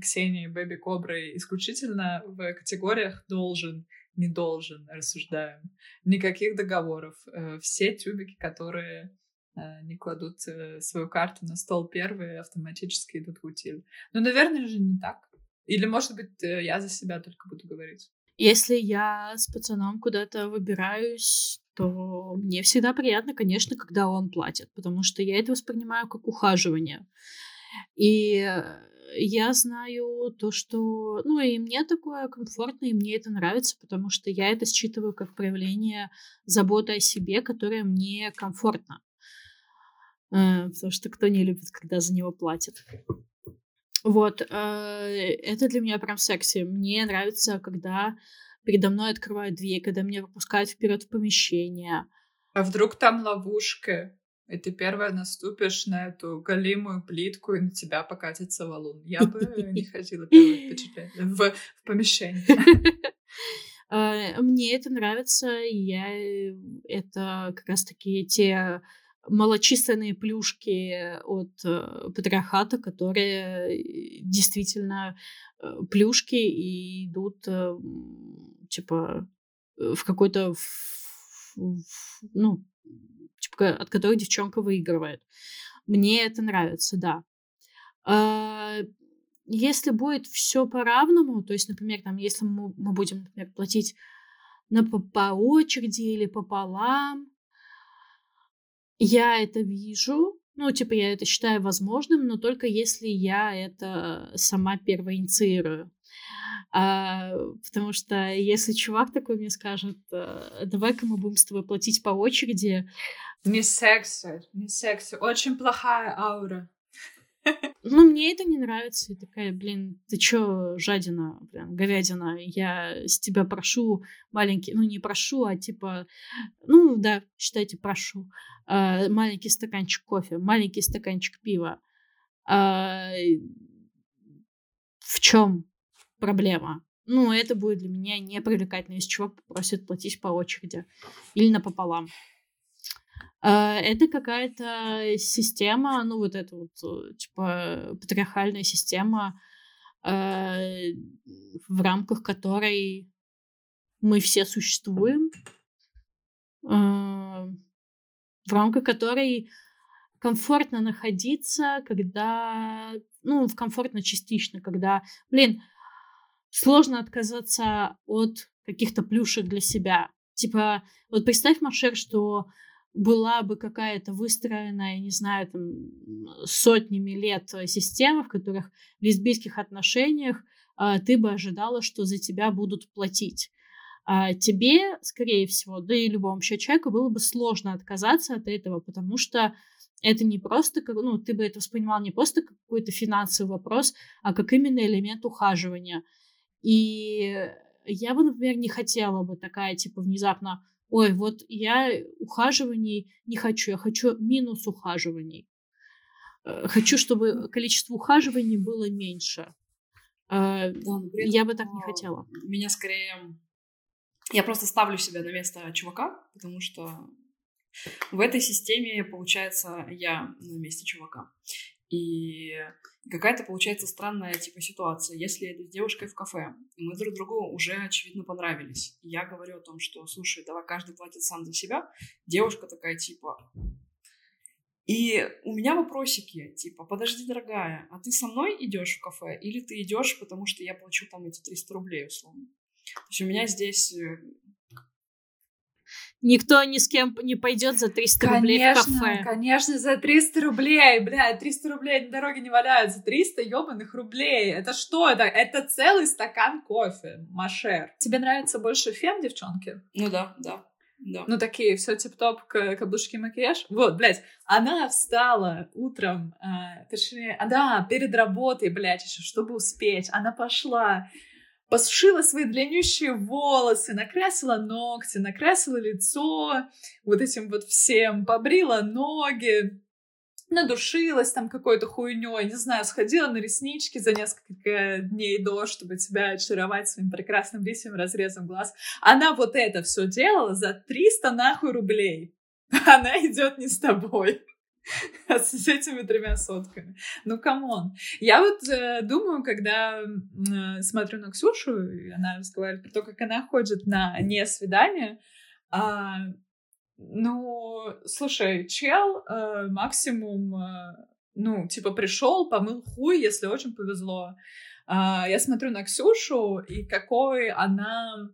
Ксенией Бэби Коброй исключительно в категориях должен не должен, рассуждаем. Никаких договоров. Э, все тюбики, которые э, не кладут э, свою карту на стол первые, автоматически идут в утиль. Ну, наверное же, не так. Или, может быть, я за себя только буду говорить. Если я с пацаном куда-то выбираюсь, то мне всегда приятно, конечно, когда он платит, потому что я это воспринимаю как ухаживание. И я знаю то, что... Ну, и мне такое комфортно, и мне это нравится, потому что я это считываю как проявление заботы о себе, которое мне комфортно. Э, потому что кто не любит, когда за него платят. Вот, э, это для меня прям секси. Мне нравится, когда передо мной открывают дверь, когда меня выпускают вперед в помещение. А вдруг там ловушка? И ты первая наступишь на эту голимую плитку, и на тебя покатится валун. Я бы не ходила первое впечатление в, в помещении. А, мне это нравится, я э, это как раз-таки те малочисленные плюшки от э, патриархата, которые э, действительно плюшки и идут типа в какой-то ну типа, от которых девчонка выигрывает. Мне это нравится, да. А, если будет все по-равному, то есть, например, там, если мы, мы будем, например, платить на, по, по очереди или пополам, я это вижу, ну, типа, я это считаю возможным, но только если я это сама первоинициирую. А, потому что если чувак такой мне скажет, «Э, давай-ка мы будем с тобой платить по очереди, не секси, не секси. Очень плохая аура. Ну, мне это не нравится. Я такая, блин, ты чё, жадина, блин, говядина, я с тебя прошу маленький, ну, не прошу, а типа, ну, да, считайте, прошу, а, маленький стаканчик кофе, маленький стаканчик пива. А, в чем проблема? Ну, это будет для меня непривлекательно, если чувак попросит платить по очереди или напополам. А, это какая-то система, ну, вот эта вот, э, типа, патриархальная система, а, в рамках которой мы все существуем, а, в рамках которой комфортно находиться, когда, ну, в комфортно частично, когда, блин, сложно отказаться от каких-то плюшек для себя. Типа, вот представь, Машер, что была бы какая-то выстроенная, не знаю, там, сотнями лет система, в которых в лесбийских отношениях а, ты бы ожидала, что за тебя будут платить. А тебе, скорее всего, да и любому вообще человеку было бы сложно отказаться от этого, потому что это не просто, ну, ты бы это воспринимал не просто как какой-то финансовый вопрос, а как именно элемент ухаживания. И я бы, например, не хотела бы такая, типа, внезапно ой, вот я ухаживаний не хочу, я хочу минус ухаживаний. Э, хочу, чтобы количество ухаживаний было меньше. Э, да, я бы так не хотела. Меня скорее... Я просто ставлю себя на место чувака, потому что в этой системе, получается, я на месте чувака. И какая-то получается странная типа ситуация. Если это с девушкой в кафе, и мы друг другу уже очевидно понравились, и я говорю о том, что, слушай, давай каждый платит сам за себя, девушка такая типа... И у меня вопросики, типа, подожди, дорогая, а ты со мной идешь в кафе, или ты идешь, потому что я плачу там эти 300 рублей, условно? То есть у меня здесь э, Никто ни с кем не пойдет за 300 конечно, рублей в кафе. Конечно, за 300 рублей, бля, 300 рублей на дороге не валяются. 300 ебаных рублей. Это что это? Это целый стакан кофе, Машер. Тебе нравится больше фем, девчонки? Ну да, да. Да. Ну, такие, все тип-топ, каблучки, макияж. Вот, блядь, она встала утром, э, точнее, да, перед работой, блядь, еще, чтобы успеть. Она пошла, посушила свои длиннющие волосы, накрасила ногти, накрасила лицо вот этим вот всем, побрила ноги, надушилась там какой-то хуйней, не знаю, сходила на реснички за несколько дней до, чтобы тебя очаровать своим прекрасным лисьим разрезом глаз. Она вот это все делала за 300 нахуй рублей. Она идет не с тобой. с этими тремя сотками. Ну, come on. Я вот э, думаю, когда э, смотрю на Ксюшу, и она разговаривает про то, как она ходит на не свидание, а, ну, слушай, чел э, максимум, э, ну, типа пришел, помыл хуй, если очень повезло. А, я смотрю на Ксюшу, и какой она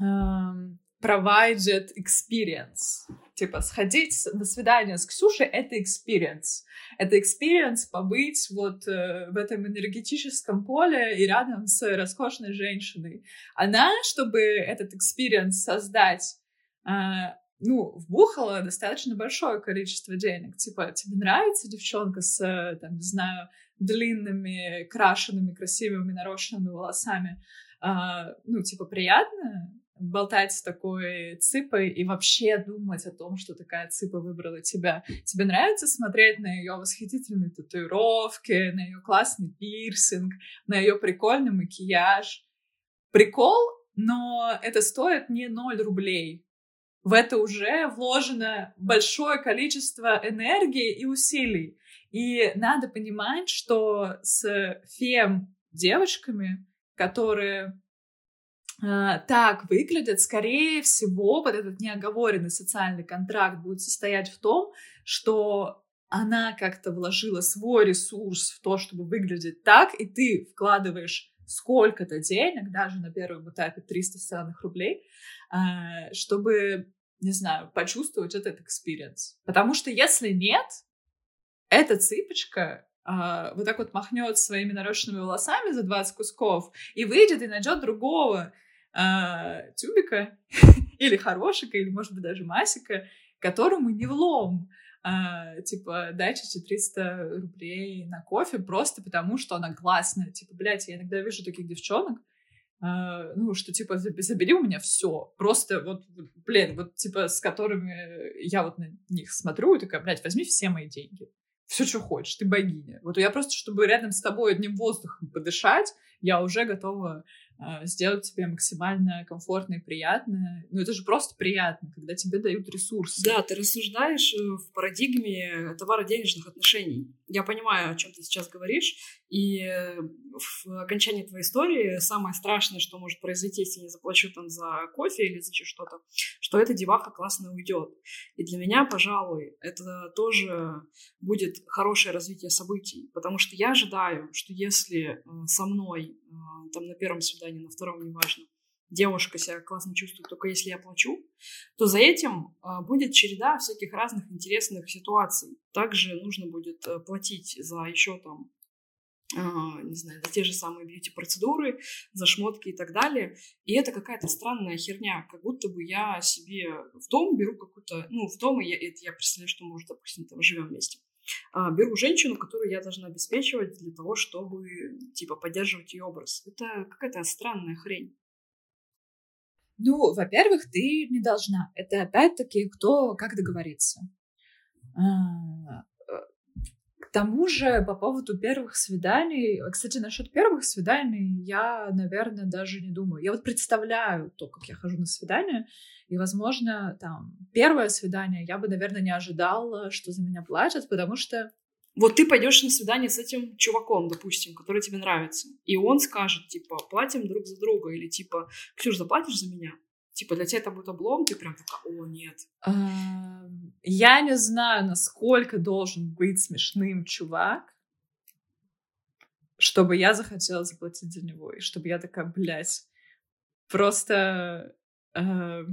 um, provided experience. Типа, сходить на свидание с Ксюшей — это experience. Это experience побыть вот э, в этом энергетическом поле и рядом с роскошной женщиной. Она, чтобы этот experience создать, э, ну, вбухала достаточно большое количество денег. Типа, тебе нравится девчонка с, там, не знаю, длинными, крашенными, красивыми, нарощенными волосами? Uh, ну, типа, приятно, болтать с такой цыпой и вообще думать о том, что такая цыпа выбрала тебя. Тебе нравится смотреть на ее восхитительные татуировки, на ее классный пирсинг, на ее прикольный макияж. Прикол, но это стоит не 0 рублей. В это уже вложено большое количество энергии и усилий. И надо понимать, что с фем девочками, которые так выглядят, скорее всего, вот этот неоговоренный социальный контракт будет состоять в том, что она как-то вложила свой ресурс в то, чтобы выглядеть так, и ты вкладываешь сколько-то денег, даже на первом этапе 300 странных рублей, а, чтобы, не знаю, почувствовать этот experience. Потому что если нет, эта цыпочка а, вот так вот махнет своими нарощенными волосами за 20 кусков и выйдет и найдет другого, а, тюбика или хорошика, или, может быть, даже масика, которому не влом. А, типа, дайте 300 рублей на кофе просто потому, что она классная. Типа, блядь, я иногда вижу таких девчонок, Uh, ну, что, типа, забери у меня все. Просто вот, блин, вот, типа, с которыми я вот на них смотрю и такая, блядь, возьми все мои деньги. Все, что хочешь, ты богиня. Вот я просто, чтобы рядом с тобой одним воздухом подышать, я уже готова а, сделать тебе максимально комфортно и приятно. Ну, это же просто приятно, когда тебе дают ресурсы. Да, ты рассуждаешь э, в парадигме товаро-денежных отношений. Я понимаю, о чем ты сейчас говоришь, и э, в окончании твоей истории самое страшное, что может произойти, если не заплачу там за кофе или за что-то, что эта деваха классно уйдет. И для меня, пожалуй, это тоже будет хорошее развитие событий, потому что я ожидаю, что если э, со мной там на первом свидании, на втором, неважно, девушка себя классно чувствует, только если я плачу, то за этим будет череда всяких разных интересных ситуаций. Также нужно будет э, платить за еще там не знаю, за те же самые бьюти-процедуры, за шмотки и так далее. И это какая-то странная херня, как будто бы я себе в дом беру какую-то, ну, в дом, и я, это я представляю, что уже, допустим, там живем вместе. А, беру женщину, которую я должна обеспечивать для того, чтобы, типа, поддерживать ее образ. Это какая-то странная хрень. Ну, во-первых, ты не должна. Это опять-таки кто как договориться. К тому же, по поводу первых свиданий, кстати, насчет первых свиданий я, наверное, даже не думаю. Я вот представляю то, как я хожу на свидание, и, возможно, там, первое свидание я бы, наверное, не ожидала, что за меня платят, потому что вот ты пойдешь на свидание с этим чуваком, допустим, который тебе нравится, и он скажет, типа, платим друг за друга, или типа, Ксюш, заплатишь за меня? Типа, для тебя это будет облом, ты прям такая, о, нет. Я не знаю, насколько должен быть смешным чувак, чтобы я захотела заплатить за него, и чтобы я такая, блядь, просто а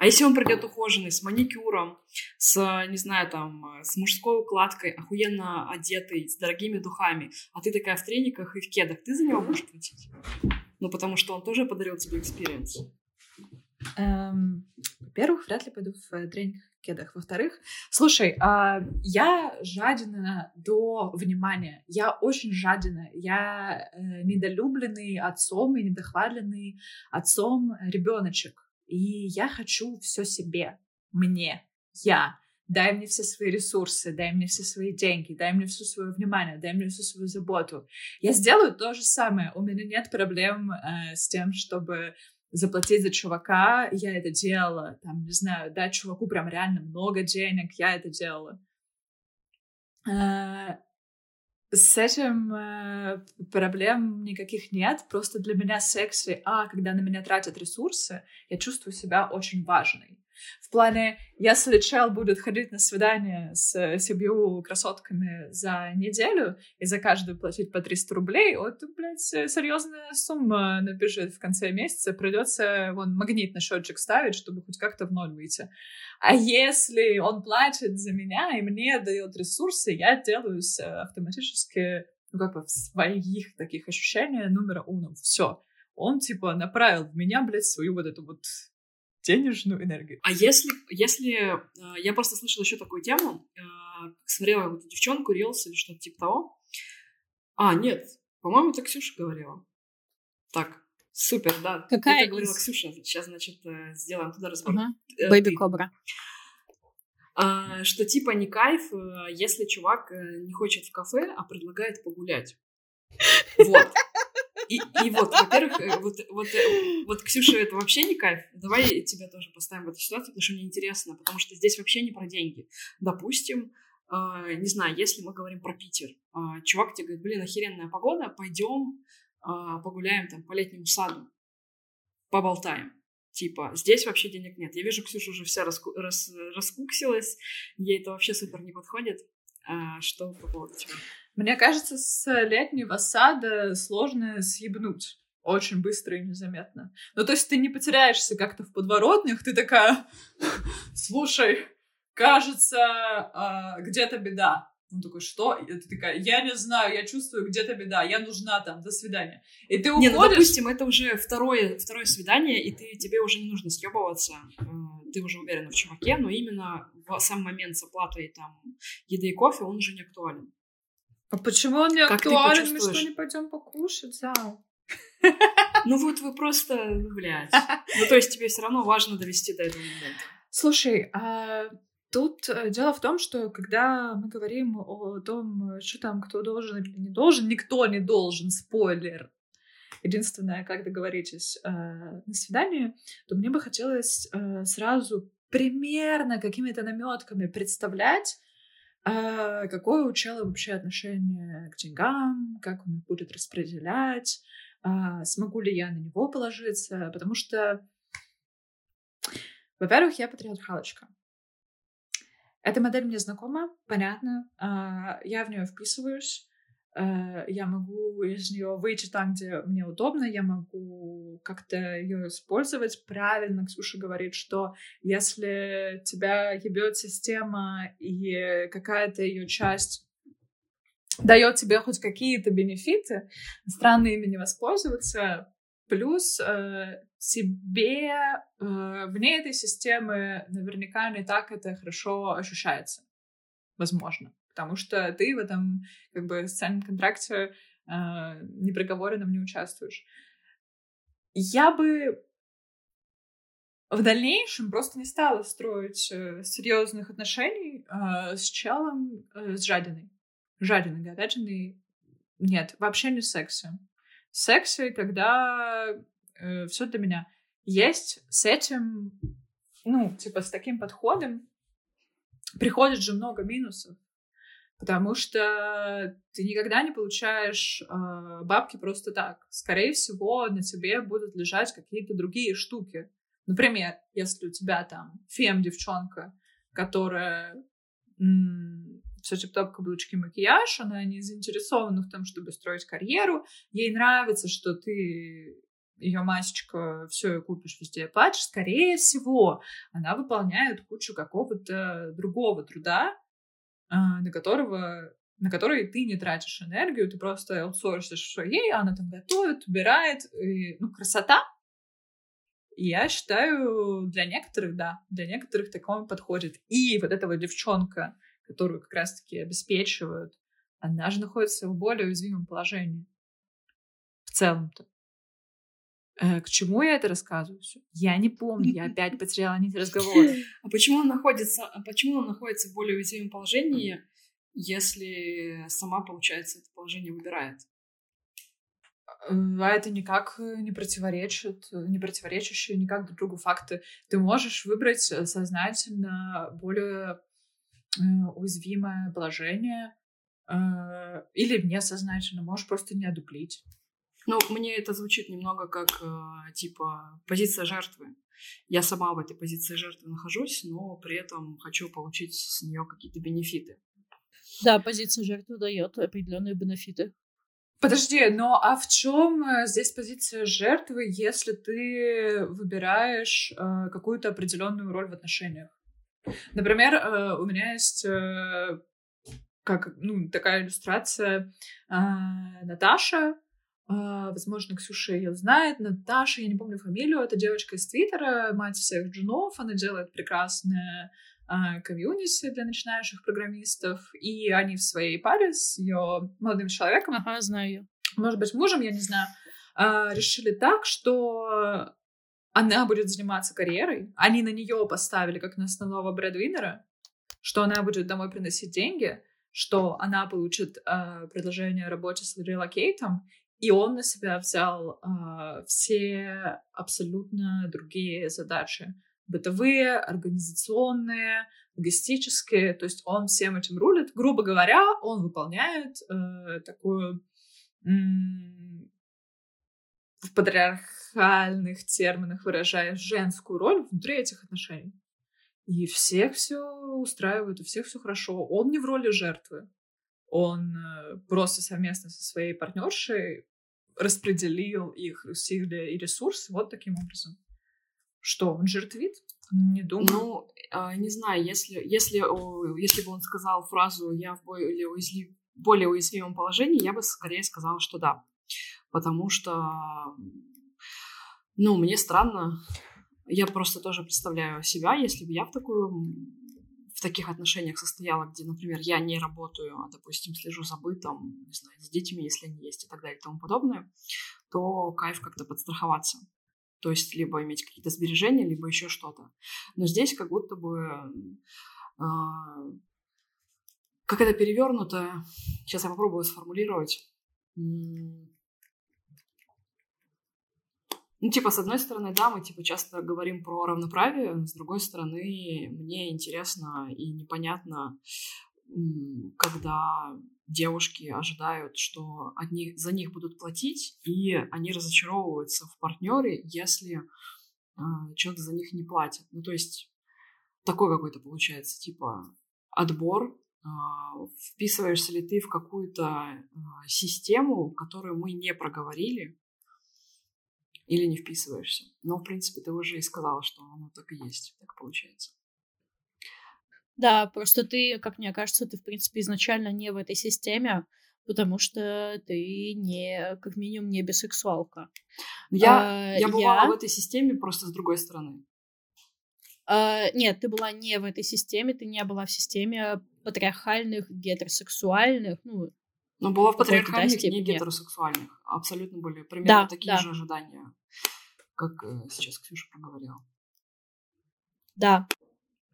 если он придет ухоженный, с маникюром, с, не знаю, там, с мужской укладкой, охуенно одетый, с дорогими духами, а ты такая в трениках и в кедах, ты за него будешь платить? Ну, потому что он тоже подарил тебе experience. Эм, во-первых, вряд ли пойду в э, трениках и кедах. Во-вторых, слушай, э, я жадина до внимания. Я очень жадина. Я э, недолюбленный отцом и недохваленный отцом ребеночек и я хочу все себе, мне, я. Дай мне все свои ресурсы, дай мне все свои деньги, дай мне все свое внимание, дай мне всю свою заботу. Я сделаю то же самое. У меня нет проблем э, с тем, чтобы заплатить за чувака, я это делала, там, не знаю, дать чуваку прям реально много денег, я это делала. Э, с этим э, проблем никаких нет, просто для меня секси, а, когда на меня тратят ресурсы, я чувствую себя очень важной. В плане, если чел будет ходить на свидание с семью красотками за неделю и за каждую платить по 300 рублей, вот, блядь, серьезная сумма набежит в конце месяца, придется вон на счетчик ставить, чтобы хоть как-то в ноль выйти. А если он платит за меня и мне дает ресурсы, я делаюсь автоматически, ну, как бы в своих таких ощущениях номера уном. Все. Он, типа, направил в меня, блядь, свою вот эту вот денежную энергию. А если, если э, я просто слышала еще такую тему, э, смотрела вот девчонку, рилс или что-то типа того. А, нет, по-моему, это Ксюша говорила. Так, супер, да. Какая Это говорила Ксюша. Сейчас, значит, э, сделаем туда разбор. Бэйби ты. Кобра. А, что типа не кайф, если чувак не хочет в кафе, а предлагает погулять. Вот. И, и вот, во-первых, э, вот, вот, э, вот, Ксюша, это вообще не кайф. Давай тебя тоже поставим в эту ситуацию, потому что мне интересно, потому что здесь вообще не про деньги. Допустим, э, не знаю, если мы говорим про Питер, э, чувак тебе говорит, блин, охеренная погода, пойдем э, погуляем там по летнему саду, поболтаем. Типа, здесь вообще денег нет. Я вижу, Ксюша уже вся раску- рас- раскуксилась, ей это вообще супер не подходит. А, что по поводу тебя? Мне кажется, с летнего сада сложно съебнуть очень быстро и незаметно. Ну, то есть ты не потеряешься как-то в подворотнях, ты такая, слушай, кажется, а, где-то беда. Он такой, что? И ты такая, я не знаю, я чувствую, где-то беда, я нужна там, до свидания. И ты Не, ну, уходишь... допустим, это уже второе, второе свидание, и ты, тебе уже не нужно съебываться, э, ты уже уверена в чуваке, но именно в сам момент с оплатой там еды и кофе, он уже не актуален. А почему он не актуален? Мы что, не пойдем покушать, зал? Ну вот вы просто, ну, блядь. Ну то есть тебе все равно важно довести до этого момента. Слушай, а тут э, дело в том, что когда мы говорим о том, что там кто должен или не должен, никто не должен, спойлер. Единственное, как договоритесь э, на свидании, то мне бы хотелось э, сразу примерно какими-то наметками представлять, э, какое у чела вообще отношение к деньгам, как он их будет распределять, а, смогу ли я на него положиться, потому что, во-первых, я патриархалочка. Эта модель мне знакома, понятно, а, я в нее вписываюсь, я могу из нее выйти там, где мне удобно, я могу как-то ее использовать. Правильно Ксюша говорит, что если тебя ебет система и какая-то ее часть дает тебе хоть какие-то бенефиты, странно ими не воспользоваться. Плюс э, тебе э, вне этой системы наверняка не так это хорошо ощущается. Возможно. Потому что ты в этом как бы социальном контракте э, неприговоренном не участвуешь. Я бы в дальнейшем просто не стала строить э, серьезных отношений э, с челом, э, с жадиной. Жадиной, говядиной нет, вообще не секси. Секси, когда э, все для меня. Есть с этим, ну, типа, с таким подходом приходит же много минусов. Потому что ты никогда не получаешь э, бабки просто так. Скорее всего, на тебе будут лежать какие-то другие штуки. Например, если у тебя там фем-девчонка, которая все тип-топ, каблучки, макияж, она не заинтересована в том, чтобы строить карьеру, ей нравится, что ты ее масечка, все и купишь везде платишь, скорее всего, она выполняет кучу какого-то другого труда, на которого на который ты не тратишь энергию, ты просто аутсорсишь все ей, она там готовит, убирает, и, ну, красота. И я считаю, для некоторых, да, для некоторых такому подходит. И вот эта вот девчонка, которую как раз-таки обеспечивают, она же находится в более уязвимом положении. В целом-то. Э, к чему я это рассказываю? Я не помню, я опять потеряла нить разговора. А почему он находится, а почему он находится в более уязвимом положении, если сама, получается, это положение выбирает? а это никак не противоречит, не противоречащие никак друг другу факты. Ты можешь выбрать сознательно более э, уязвимое положение э, или несознательно, можешь просто не одуплить. Ну, мне это звучит немного как, э, типа, позиция жертвы. Я сама в этой позиции жертвы нахожусь, но при этом хочу получить с нее какие-то бенефиты. Да, позиция жертвы дает определенные бенефиты. Подожди, но а в чем э, здесь позиция жертвы, если ты выбираешь э, какую-то определенную роль в отношениях? Например, э, у меня есть э, как ну такая иллюстрация э, Наташа, возможно, Ксюша ее знает. Наташа, я не помню фамилию, это девочка из Твиттера, мать всех джунов. Она делает прекрасное uh, комьюнити для начинающих программистов. И они в своей паре с ее молодым человеком, ага, знаю ее. может быть, мужем, я не знаю, uh, решили так, что она будет заниматься карьерой. Они на нее поставили как на основного брэдвиннера, что она будет домой приносить деньги, что она получит э, предложение о работе с релокейтом, и он на себя взял э, все абсолютно другие задачи. Бытовые, организационные, логистические. То есть он всем этим рулит. Грубо говоря, он выполняет э, такую в патриархальных терминах выражая женскую роль внутри этих отношений. И всех все устраивает, у всех все хорошо. Он не в роли жертвы он э, просто совместно со своей партнершей распределил их усилия и ресурсы вот таким образом. Что, он жертвит? Не думаю. Ну, э, не знаю, если, если, если бы он сказал фразу «я в более, уязвим, более уязвимом положении», я бы скорее сказала, что да. Потому что, ну, мне странно. Я просто тоже представляю себя, если бы я в такую в таких отношениях состояла, где, например, я не работаю, а, допустим, слежу за бытом, не знаю, с детьми, если они есть и так далее и тому подобное, то кайф как-то подстраховаться. То есть либо иметь какие-то сбережения, либо еще что-то. Но здесь как будто бы э, как это перевернуто, сейчас я попробую сформулировать. Ну, типа, с одной стороны, да, мы, типа, часто говорим про равноправие, с другой стороны, мне интересно и непонятно, когда девушки ожидают, что от них, за них будут платить, и они разочаровываются в партнере, если э, что-то за них не платят. Ну, то есть, такой какой-то получается, типа, отбор, э, вписываешься ли ты в какую-то э, систему, которую мы не проговорили, или не вписываешься. Но, в принципе, ты уже и сказала, что оно так и есть, так получается. Да, просто ты, как мне кажется, ты, в принципе, изначально не в этой системе, потому что ты не, как минимум, не бисексуалка. Я, а, я бывала я... в этой системе просто с другой стороны. А, нет, ты была не в этой системе, ты не была в системе патриархальных, гетеросексуальных, ну, но была в патриархальных, не гетеросексуальных. Абсолютно были примерно да, такие да. же ожидания, как э, сейчас Ксюша проговорила. Да.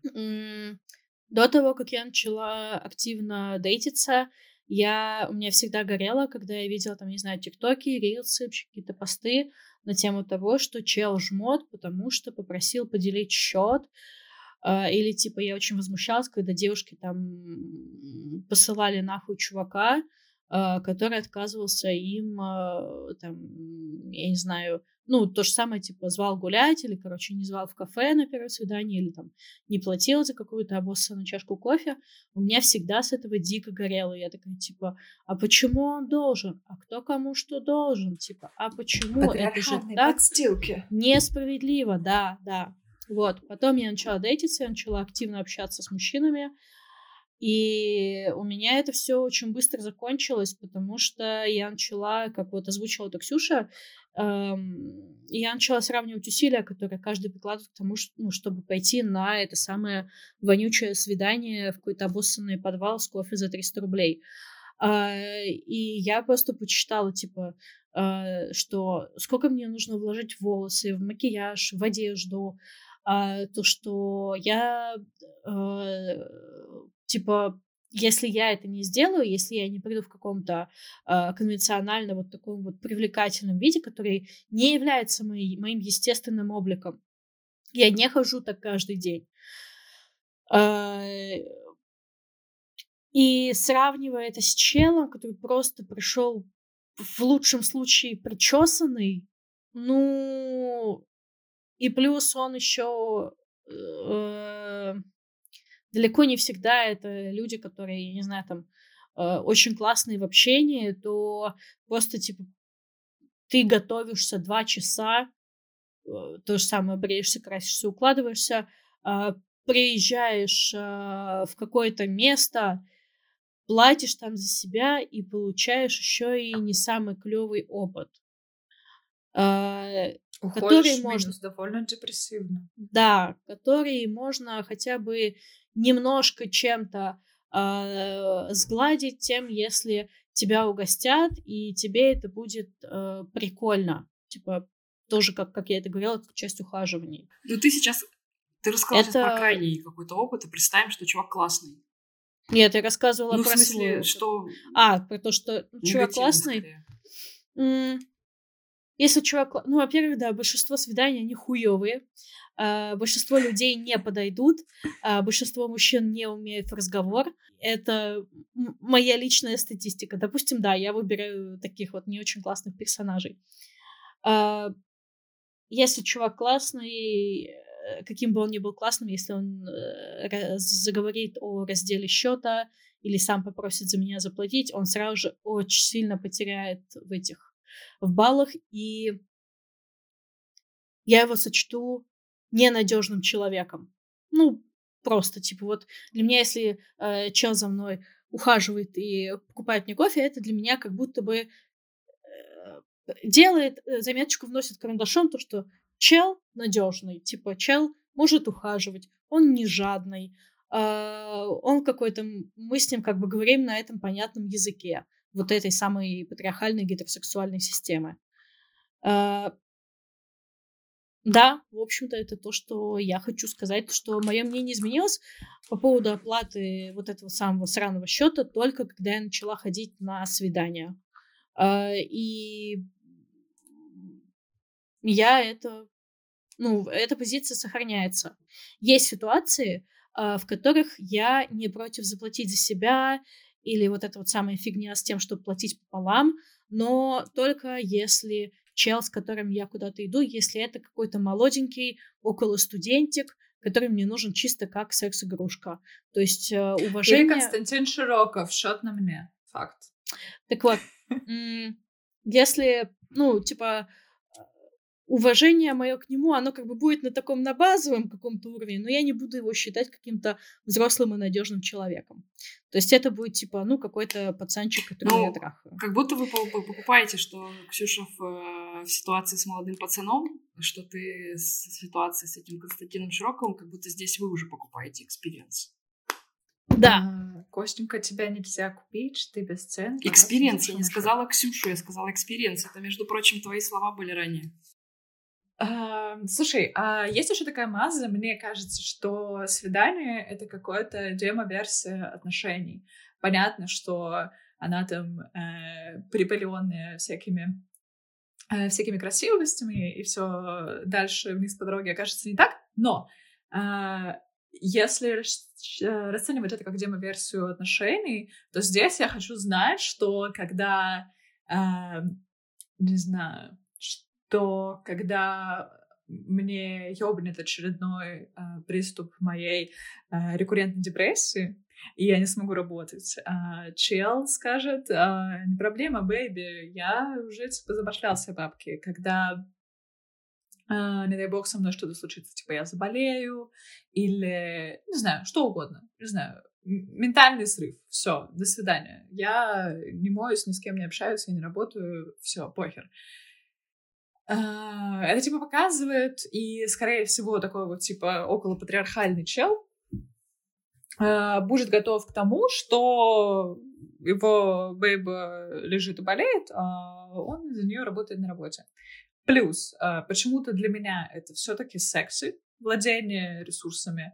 До того, как я начала активно дейтиться, я, у меня всегда горело, когда я видела, там, не знаю, тиктоки, рилсы, какие-то посты на тему того, что чел жмот, потому что попросил поделить счет, Uh, или типа я очень возмущалась, когда девушки там посылали нахуй чувака, а, который отказывался им, а, там, я не знаю, ну, то же самое, типа, звал гулять, или, короче, не звал в кафе на первое свидание, или там не платил за какую-то обоссанную чашку кофе, у меня всегда с этого дико горело. Я такая, типа, а почему он должен? А кто кому что должен? Типа, а почему? Это же так подстилки. несправедливо, да, да. Вот, потом я начала дейтиться, я начала активно общаться с мужчинами, и у меня это все очень быстро закончилось, потому что я начала, как вот озвучила это Ксюша, эм, я начала сравнивать усилия, которые каждый прикладывает к тому, что, ну, чтобы пойти на это самое вонючее свидание в какой-то обоссанный подвал с кофе за 300 рублей. Э, и я просто почитала, типа, э, что сколько мне нужно вложить в волосы, в макияж, в одежду, э, то, что я э, типа, если я это не сделаю, если я не приду в каком-то э, конвенциональном вот таком вот привлекательном виде, который не является мои, моим естественным обликом, я не хожу так каждый день. Э, и сравнивая это с челом, который просто пришел в лучшем случае причесанный, ну и плюс он еще э, далеко не всегда это люди, которые, я не знаю, там э, очень классные в общении, то просто типа ты готовишься два часа, э, то же самое бреешься, красишься, укладываешься, э, приезжаешь э, в какое-то место, платишь там за себя и получаешь еще и не самый клевый опыт. Э, который можно довольно депрессивно. Да, который можно хотя бы немножко чем-то э, сгладить тем, если тебя угостят, и тебе это будет э, прикольно. Типа, тоже, как, как я это говорила, как часть ухаживания. Ну, ты сейчас... Ты рассказала это... про крайний какой-то опыт, и представим, что чувак классный. Нет, я рассказывала ну, про... в смысле, свой... что... А, про то, что чувак классный. Если чувак... Ну, во-первых, да, большинство свиданий, они хуевые. Uh, большинство людей не подойдут, uh, большинство мужчин не умеют разговор. Это моя личная статистика. Допустим, да, я выбираю таких вот не очень классных персонажей. Uh, если чувак классный, э, каким бы он ни был классным, если он э, заговорит о разделе счета или сам попросит за меня заплатить, он сразу же очень сильно потеряет в этих в баллах, и я его сочту ненадежным человеком. Ну, просто, типа, вот для меня, если э, чел за мной ухаживает и покупает мне кофе, это для меня как будто бы э, делает э, заметочку, вносит карандашом то, что чел надежный, типа, чел может ухаживать, он не жадный, э, он какой-то, мы с ним как бы говорим на этом понятном языке вот этой самой патриархальной гетеросексуальной системы. А, да, в общем-то, это то, что я хочу сказать, что мое мнение изменилось по поводу оплаты вот этого самого сраного счета только когда я начала ходить на свидания. А, и я это, ну, эта позиция сохраняется. Есть ситуации, а, в которых я не против заплатить за себя или вот эта вот самая фигня с тем, чтобы платить пополам, но только если чел, с которым я куда-то иду, если это какой-то молоденький, около студентик, который мне нужен чисто как секс-игрушка. То есть э, уважение... Или Константин Широков, счет на мне. Факт. Так вот, если, ну, типа, уважение мое к нему, оно как бы будет на таком, на базовом каком-то уровне, но я не буду его считать каким-то взрослым и надежным человеком. То есть это будет типа, ну, какой-то пацанчик, который ну, я трахаю. Как будто вы покупаете, что Ксюша в, э, в ситуации с молодым пацаном, что ты в ситуации с этим Константином Широковым, как будто здесь вы уже покупаете experience. Да. А, Костенька, тебя нельзя купить, ты бесценный. Experience, я не сказала Ксюшу, я сказала experience. Это, между прочим, твои слова были ранее. Слушай, а есть еще такая маза, мне кажется, что свидание — это какая-то демо-версия отношений. Понятно, что она там э, припыленная всякими э, всякими красивостями, и все дальше вниз по дороге окажется не так. Но э, если расценивать это как демо-версию отношений, то здесь я хочу знать, что когда, э, не знаю, то когда мне ёбнет очередной э, приступ моей э, рекуррентной депрессии, и я не смогу работать. А чел скажет, а, не проблема, бэйби, я уже типа забашлялся бабки, когда а, не дай бог со мной что-то случится, типа я заболею или не знаю, что угодно, не знаю, ментальный срыв, все, до свидания. Я не моюсь, ни с кем не общаюсь, я не работаю, все, похер. А, это, типа, показывает, и, скорее всего, такой вот, типа, около патриархальный чел а, будет готов к тому, что его бейба лежит и болеет, а он за нее работает на работе. Плюс, а, почему-то для меня это все-таки секси, владение ресурсами.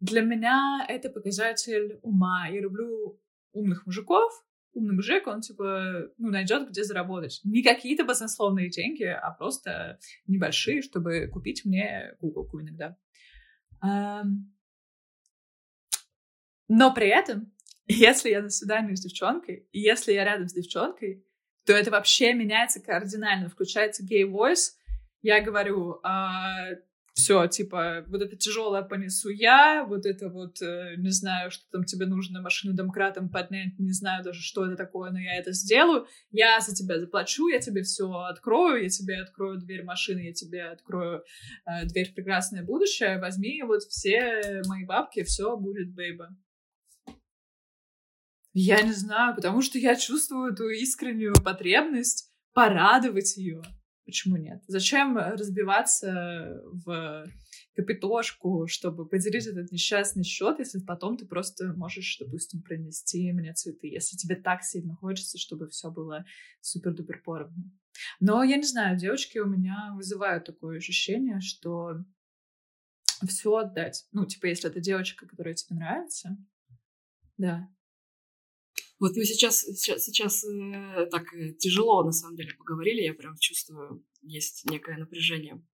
Для меня это показатель ума. Я люблю умных мужиков, умный мужик, он, типа, ну, найдет, где заработать. Не какие-то баснословные деньги, а просто небольшие, чтобы купить мне куколку иногда. Но при этом, если я на свидании с девчонкой, и если я рядом с девчонкой, то это вообще меняется кардинально. Включается гей-войс. Я говорю, а, все, типа, вот это тяжелое понесу я, вот это вот, э, не знаю, что там тебе нужно машину домкратом поднять, не знаю даже, что это такое, но я это сделаю, я за тебя заплачу, я тебе все открою, я тебе открою дверь машины, я тебе открою э, дверь в прекрасное будущее, возьми вот все мои бабки, все будет, бейба. Я не знаю, потому что я чувствую эту искреннюю потребность порадовать ее. Почему нет? Зачем разбиваться в капитошку, чтобы поделить этот несчастный счет, если потом ты просто можешь, допустим, принести мне цветы, если тебе так сильно хочется, чтобы все было супер-дупер поровну. Но я не знаю, девочки у меня вызывают такое ощущение, что все отдать. Ну, типа, если это девочка, которая тебе нравится, да, вот мы сейчас, сейчас, сейчас э, так э, тяжело, на самом деле, поговорили, я прям чувствую, есть некое напряжение.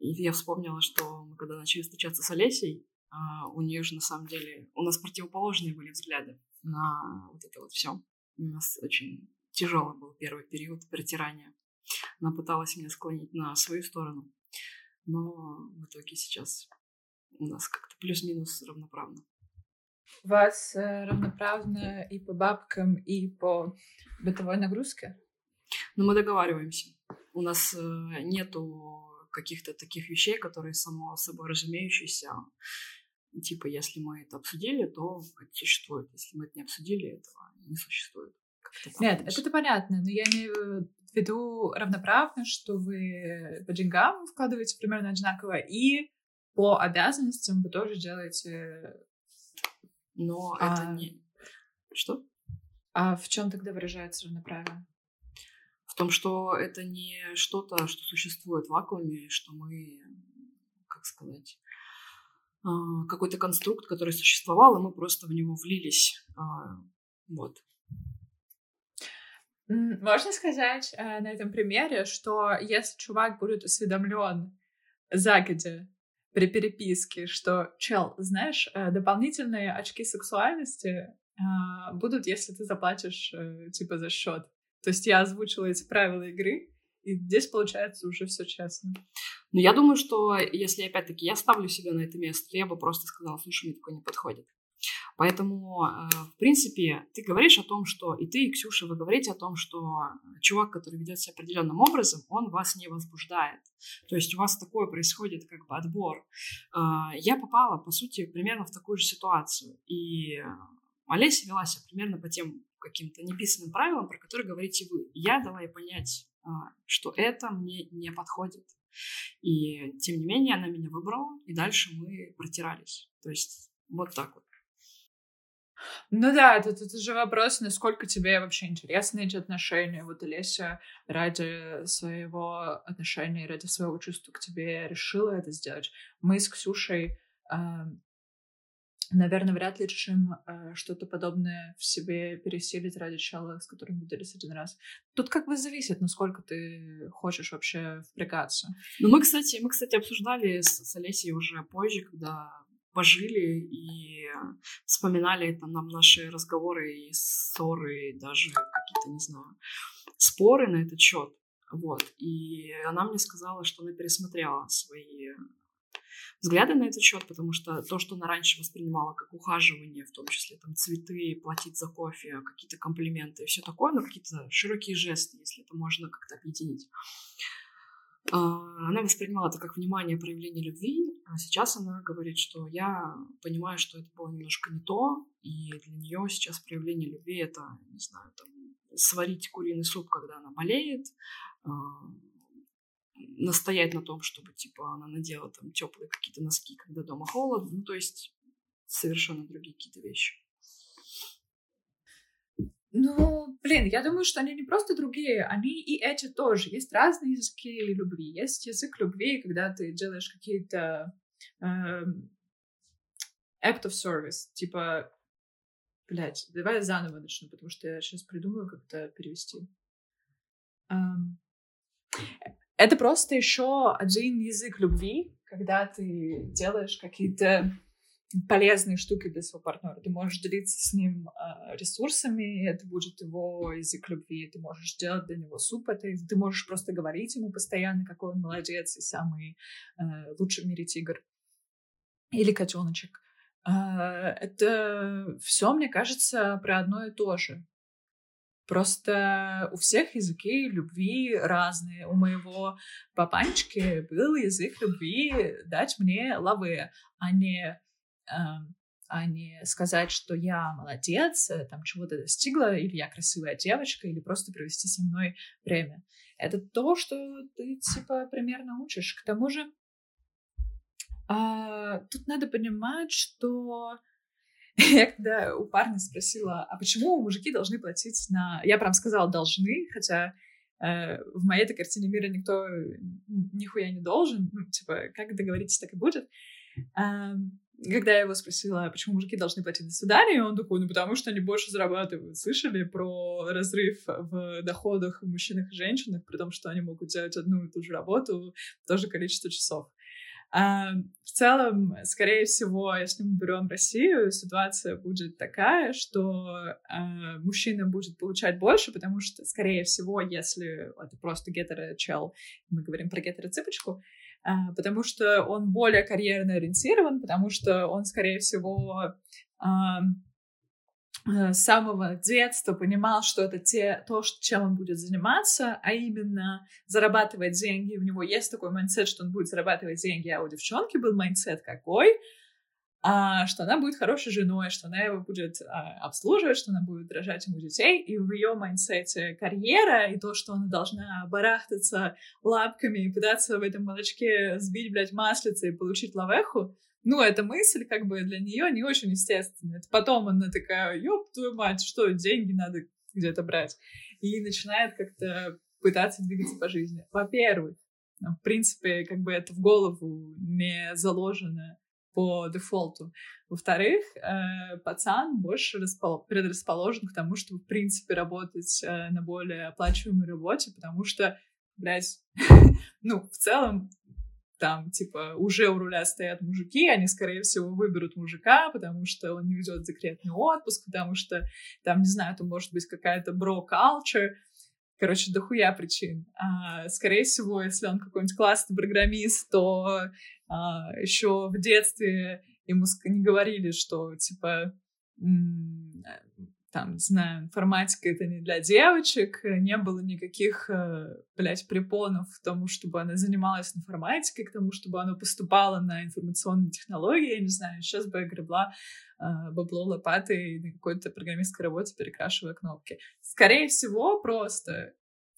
И я вспомнила, что мы когда начали встречаться с Олесей, э, у нее же на самом деле, у нас противоположные были взгляды на вот это вот все. У нас очень тяжелый был первый период притирания. Она пыталась меня склонить на свою сторону, но в итоге сейчас у нас как-то плюс-минус равноправно вас э, равноправно и по бабкам, и по бытовой нагрузке? Ну, мы договариваемся. У нас э, нету каких-то таких вещей, которые само собой разумеющиеся. Типа, если мы это обсудили, то это существует. Если мы это не обсудили, этого не существует. Нет, это понятно, но я имею в виду равноправно, что вы по деньгам вкладываете примерно одинаково, и по обязанностям вы тоже делаете но а... это не... Что? А в чем тогда выражается равноправие? В том, что это не что-то, что существует в вакууме, что мы, как сказать, а, какой-то конструкт, который существовал, и мы просто в него влились. А, вот. Можно сказать э, на этом примере, что если чувак будет осведомлен загодя при переписке, что, чел, знаешь, э, дополнительные очки сексуальности а, будут, если ты заплатишь, э, типа, за счет. То есть я озвучила эти правила игры, и здесь получается уже все честно. Ну, я думаю, что если, опять-таки, я ставлю себя на это место, то я бы просто сказала, слушай, мне такое не подходит. Поэтому, э, в принципе, ты говоришь о том, что и ты, и Ксюша, вы говорите о том, что чувак, который ведет себя определенным образом, он вас не возбуждает. То есть у вас такое происходит как бы отбор. А, я попала, по сути, примерно в такую же ситуацию. И Олеся вела себя примерно по тем каким-то неписанным правилам, про которые говорите вы. Я дала ей понять, а, что это мне не подходит. И тем не менее она меня выбрала, и дальше мы протирались. То есть вот так вот. Ну да, это, это же вопрос, насколько тебе вообще интересны эти отношения. Вот Олеся ради своего отношения, ради своего чувства к тебе решила это сделать. Мы с Ксюшей, э, наверное, вряд ли решим э, что-то подобное в себе пересилить ради человека, с которым виделись один раз. Тут как бы зависит, насколько ты хочешь вообще впрягаться. Ну мы, кстати, мы, кстати, обсуждали с, с Олесей уже позже, когда пожили и вспоминали там нам наши разговоры и ссоры, и даже какие-то, не знаю, споры на этот счет. Вот. И она мне сказала, что она пересмотрела свои взгляды на этот счет, потому что то, что она раньше воспринимала как ухаживание, в том числе там цветы, платить за кофе, какие-то комплименты и все такое, но какие-то широкие жесты, если это можно как-то объединить. А, она воспринимала это как внимание проявление любви, а сейчас она говорит, что я понимаю, что это было немножко не то, и для нее сейчас проявление любви это, не знаю, там, сварить куриный суп, когда она болеет, а, настоять на том, чтобы, типа, она надела там теплые какие-то носки, когда дома холодно, ну, то есть совершенно другие какие-то вещи. Ну, блин, я думаю, что они не просто другие, они и эти тоже. Есть разные языки любви. Есть язык любви, когда ты делаешь какие-то э, act of service, типа, блядь, давай я заново начну, потому что я сейчас придумаю, как это перевести. Um, это просто еще один язык любви, когда ты делаешь какие-то полезные штуки для своего партнера. Ты можешь делиться с ним э, ресурсами, это будет его язык любви. Ты можешь делать для него суп, это, ты можешь просто говорить ему постоянно, какой он молодец и самый э, лучший в мире тигр. Или котеночек. Э, это все, мне кажется, про одно и то же. Просто у всех языки любви разные. У моего папанчики был язык любви дать мне лаве, а не, а не сказать, что я молодец, э, там чего-то достигла, или я красивая девочка, или просто провести со мной время. Это то, что ты, типа, примерно учишь. К тому же, э, тут надо понимать, что Я когда у парня спросила, а почему мужики должны платить на... Я прям сказала «должны», хотя э, в моей-то картине мира никто нихуя не должен. Ну, типа, как договоритесь, так и будет. Э, когда я его спросила, а почему мужики должны платить до свидания, он такой, ну потому что они больше зарабатывают. Слышали про разрыв в доходах в мужчинах и женщинах, при том, что они могут делать одну и ту же работу, то же количество часов. А, в целом, скорее всего, если мы берем Россию, ситуация будет такая, что а, мужчина будет получать больше, потому что, скорее всего, если это просто гетеро-чел, мы говорим про гетеро-цыпочку, потому что он более карьерно ориентирован, потому что он, скорее всего, а, Э, с самого детства понимал, что это те, то, чем он будет заниматься, а именно зарабатывать деньги. У него есть такой mindset, что он будет зарабатывать деньги, а у девчонки был mindset какой, а, что она будет хорошей женой, что она его будет а, обслуживать, что она будет рожать ему детей, и в ее mindset е карьера, и то, что она должна барахтаться лапками и пытаться в этом молочке сбить, блядь, маслице и получить лавеху, ну, эта мысль как бы для нее не очень естественная. Это потом она такая, ёб твою мать, что, деньги надо где-то брать. И начинает как-то пытаться двигаться по жизни. Во-первых, в принципе, как бы это в голову не заложено по дефолту. Во-вторых, э, пацан больше распол- предрасположен к тому, чтобы, в принципе, работать э, на более оплачиваемой работе, потому что, блядь, ну, в целом, там, типа, уже у руля стоят мужики, они, скорее всего, выберут мужика, потому что он не ведет декретный отпуск, потому что, там, не знаю, там может быть какая-то бро-culture, короче, дохуя причин. А, скорее всего, если он какой-нибудь классный программист, то а, еще в детстве ему не говорили, что, типа, там, не знаю, информатика это не для девочек, не было никаких, э, блядь, препонов к тому, чтобы она занималась информатикой, к тому, чтобы она поступала на информационные технологии, я не знаю, сейчас бы я гребла э, бабло лопатой на какой-то программистской работе, перекрашивая кнопки. Скорее всего, просто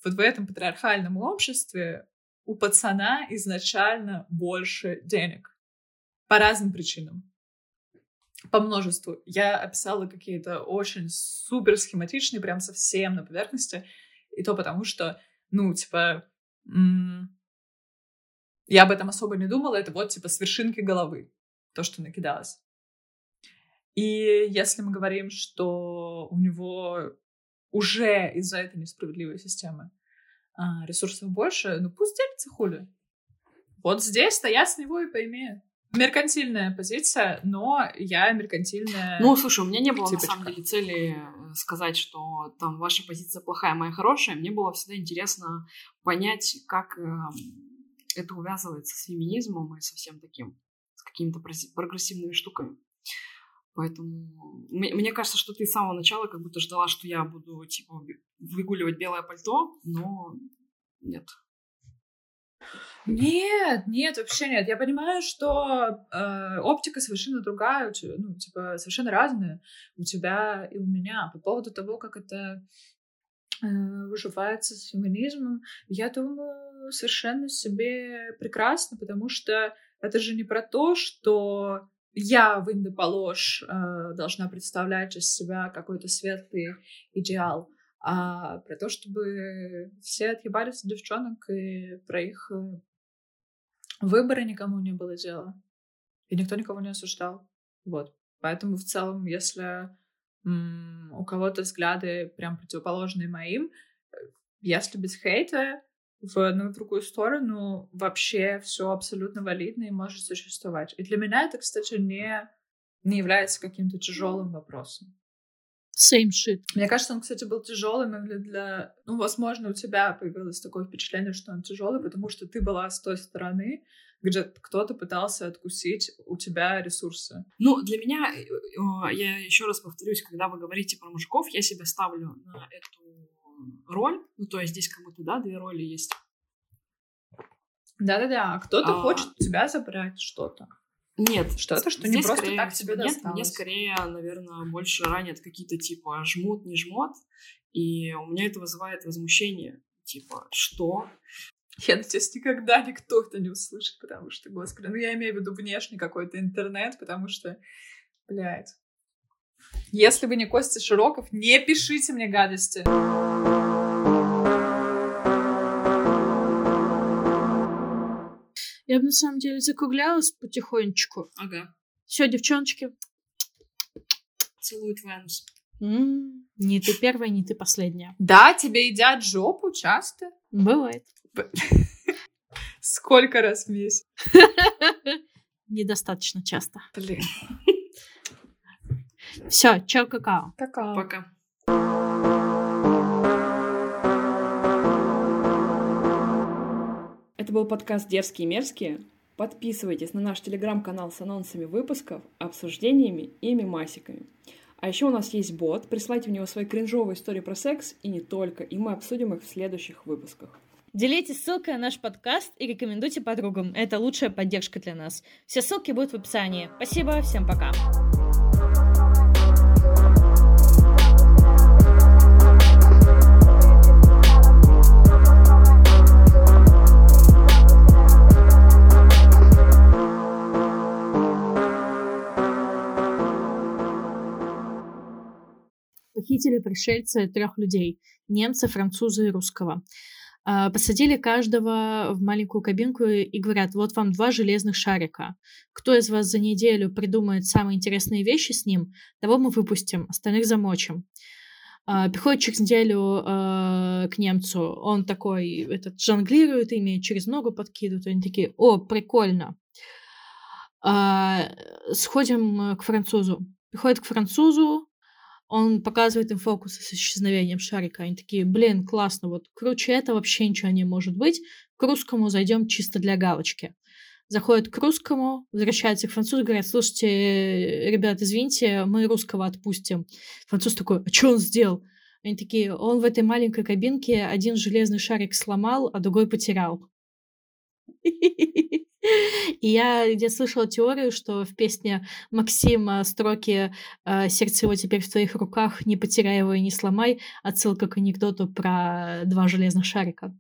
вот в этом патриархальном обществе у пацана изначально больше денег. По разным причинам по множеству. Я описала какие-то очень супер схематичные, прям совсем на поверхности. И то потому, что, ну, типа, я об этом особо не думала. Это вот, типа, с вершинки головы. То, что накидалось. И если мы говорим, что у него уже из-за этой несправедливой системы а, ресурсов больше, ну пусть делится хули. Вот здесь-то я с него и поимею. Меркантильная позиция, но я меркантильная. Ну, слушай, у меня не было типочка. на самом деле цели э, сказать, что там ваша позиция плохая, моя хорошая. Мне было всегда интересно понять, как э, это увязывается с феминизмом и со всем таким, с какими-то прогрессивными штуками. Поэтому мне кажется, что ты с самого начала как будто ждала, что я буду типа выгуливать белое пальто, но нет. Нет, нет, вообще нет. Я понимаю, что э, оптика совершенно другая, ну, типа, совершенно разная у тебя и у меня. По поводу того, как это э, выживается с феминизмом, я думаю, совершенно себе прекрасно, потому что это же не про то, что я в Индополож э, должна представлять из себя какой-то светлый идеал а про то, чтобы все отъебались от девчонок и про их э, выборы никому не было дела. И никто никого не осуждал. Вот. Поэтому в целом, если у кого-то взгляды прям противоположные моим, э, если без хейта, в одну и в другую сторону вообще все абсолютно валидно и может существовать. И для меня это, кстати, не, не является каким-то тяжелым вопросом. Same shit. Мне кажется, он, кстати, был тяжелым именно для... Ну, возможно, у тебя появилось такое впечатление, что он тяжелый, потому что ты была с той стороны, где кто-то пытался откусить у тебя ресурсы. Ну, для меня, э, э, я еще раз повторюсь, когда вы говорите про мужиков, я себя ставлю на эту роль. Ну, то есть здесь как будто, да, две роли есть. Да-да-да, а кто-то а... хочет у тебя забрать что-то. Нет. Что-то, что не просто так тебе нет, досталось. Мне скорее, наверное, больше ранят какие-то типа жмут, не жмот, и у меня это вызывает возмущение. Типа, что? Я надеюсь, никогда никто это не услышит, потому что, господи, ну я имею в виду внешний какой-то интернет, потому что, блядь. Если вы не Костя Широков, не пишите мне гадости. Я бы на самом деле закруглялась потихонечку. Ага. Все, девчоночки. Целую твой анус. М-м, не ты первая, не ты последняя. Да, тебе едят жопу часто? Бывает. Сколько раз в месяц? Недостаточно часто. Блин. Все, чао, какао. Какао. Пока. Это был подкаст «Дерзкие и мерзкие». Подписывайтесь на наш телеграм-канал с анонсами выпусков, обсуждениями и мемасиками. А еще у нас есть бот, присылайте в него свои кринжовые истории про секс и не только, и мы обсудим их в следующих выпусках. Делитесь ссылкой на наш подкаст и рекомендуйте подругам. Это лучшая поддержка для нас. Все ссылки будут в описании. Спасибо, всем пока. Похитили пришельцы трех людей — немца, француза и русского. А, посадили каждого в маленькую кабинку и говорят, вот вам два железных шарика. Кто из вас за неделю придумает самые интересные вещи с ним, того мы выпустим, остальных замочим. А, приходит через неделю э, к немцу, он такой, этот, жонглирует ими, через ногу подкидывает, они такие, о, прикольно. А, сходим к французу. Приходит к французу, он показывает им фокусы с исчезновением шарика. Они такие, блин, классно, вот круче это вообще ничего не может быть. К русскому зайдем чисто для галочки. Заходят к русскому, возвращаются к французу, говорят, слушайте, ребят, извините, мы русского отпустим. Француз такой, а что он сделал? Они такие, он в этой маленькой кабинке один железный шарик сломал, а другой потерял. И я где слышала теорию, что в песне Максима строки э, «Сердце его теперь в твоих руках, не потеряй его и не сломай» отсылка к анекдоту про два железных шарика.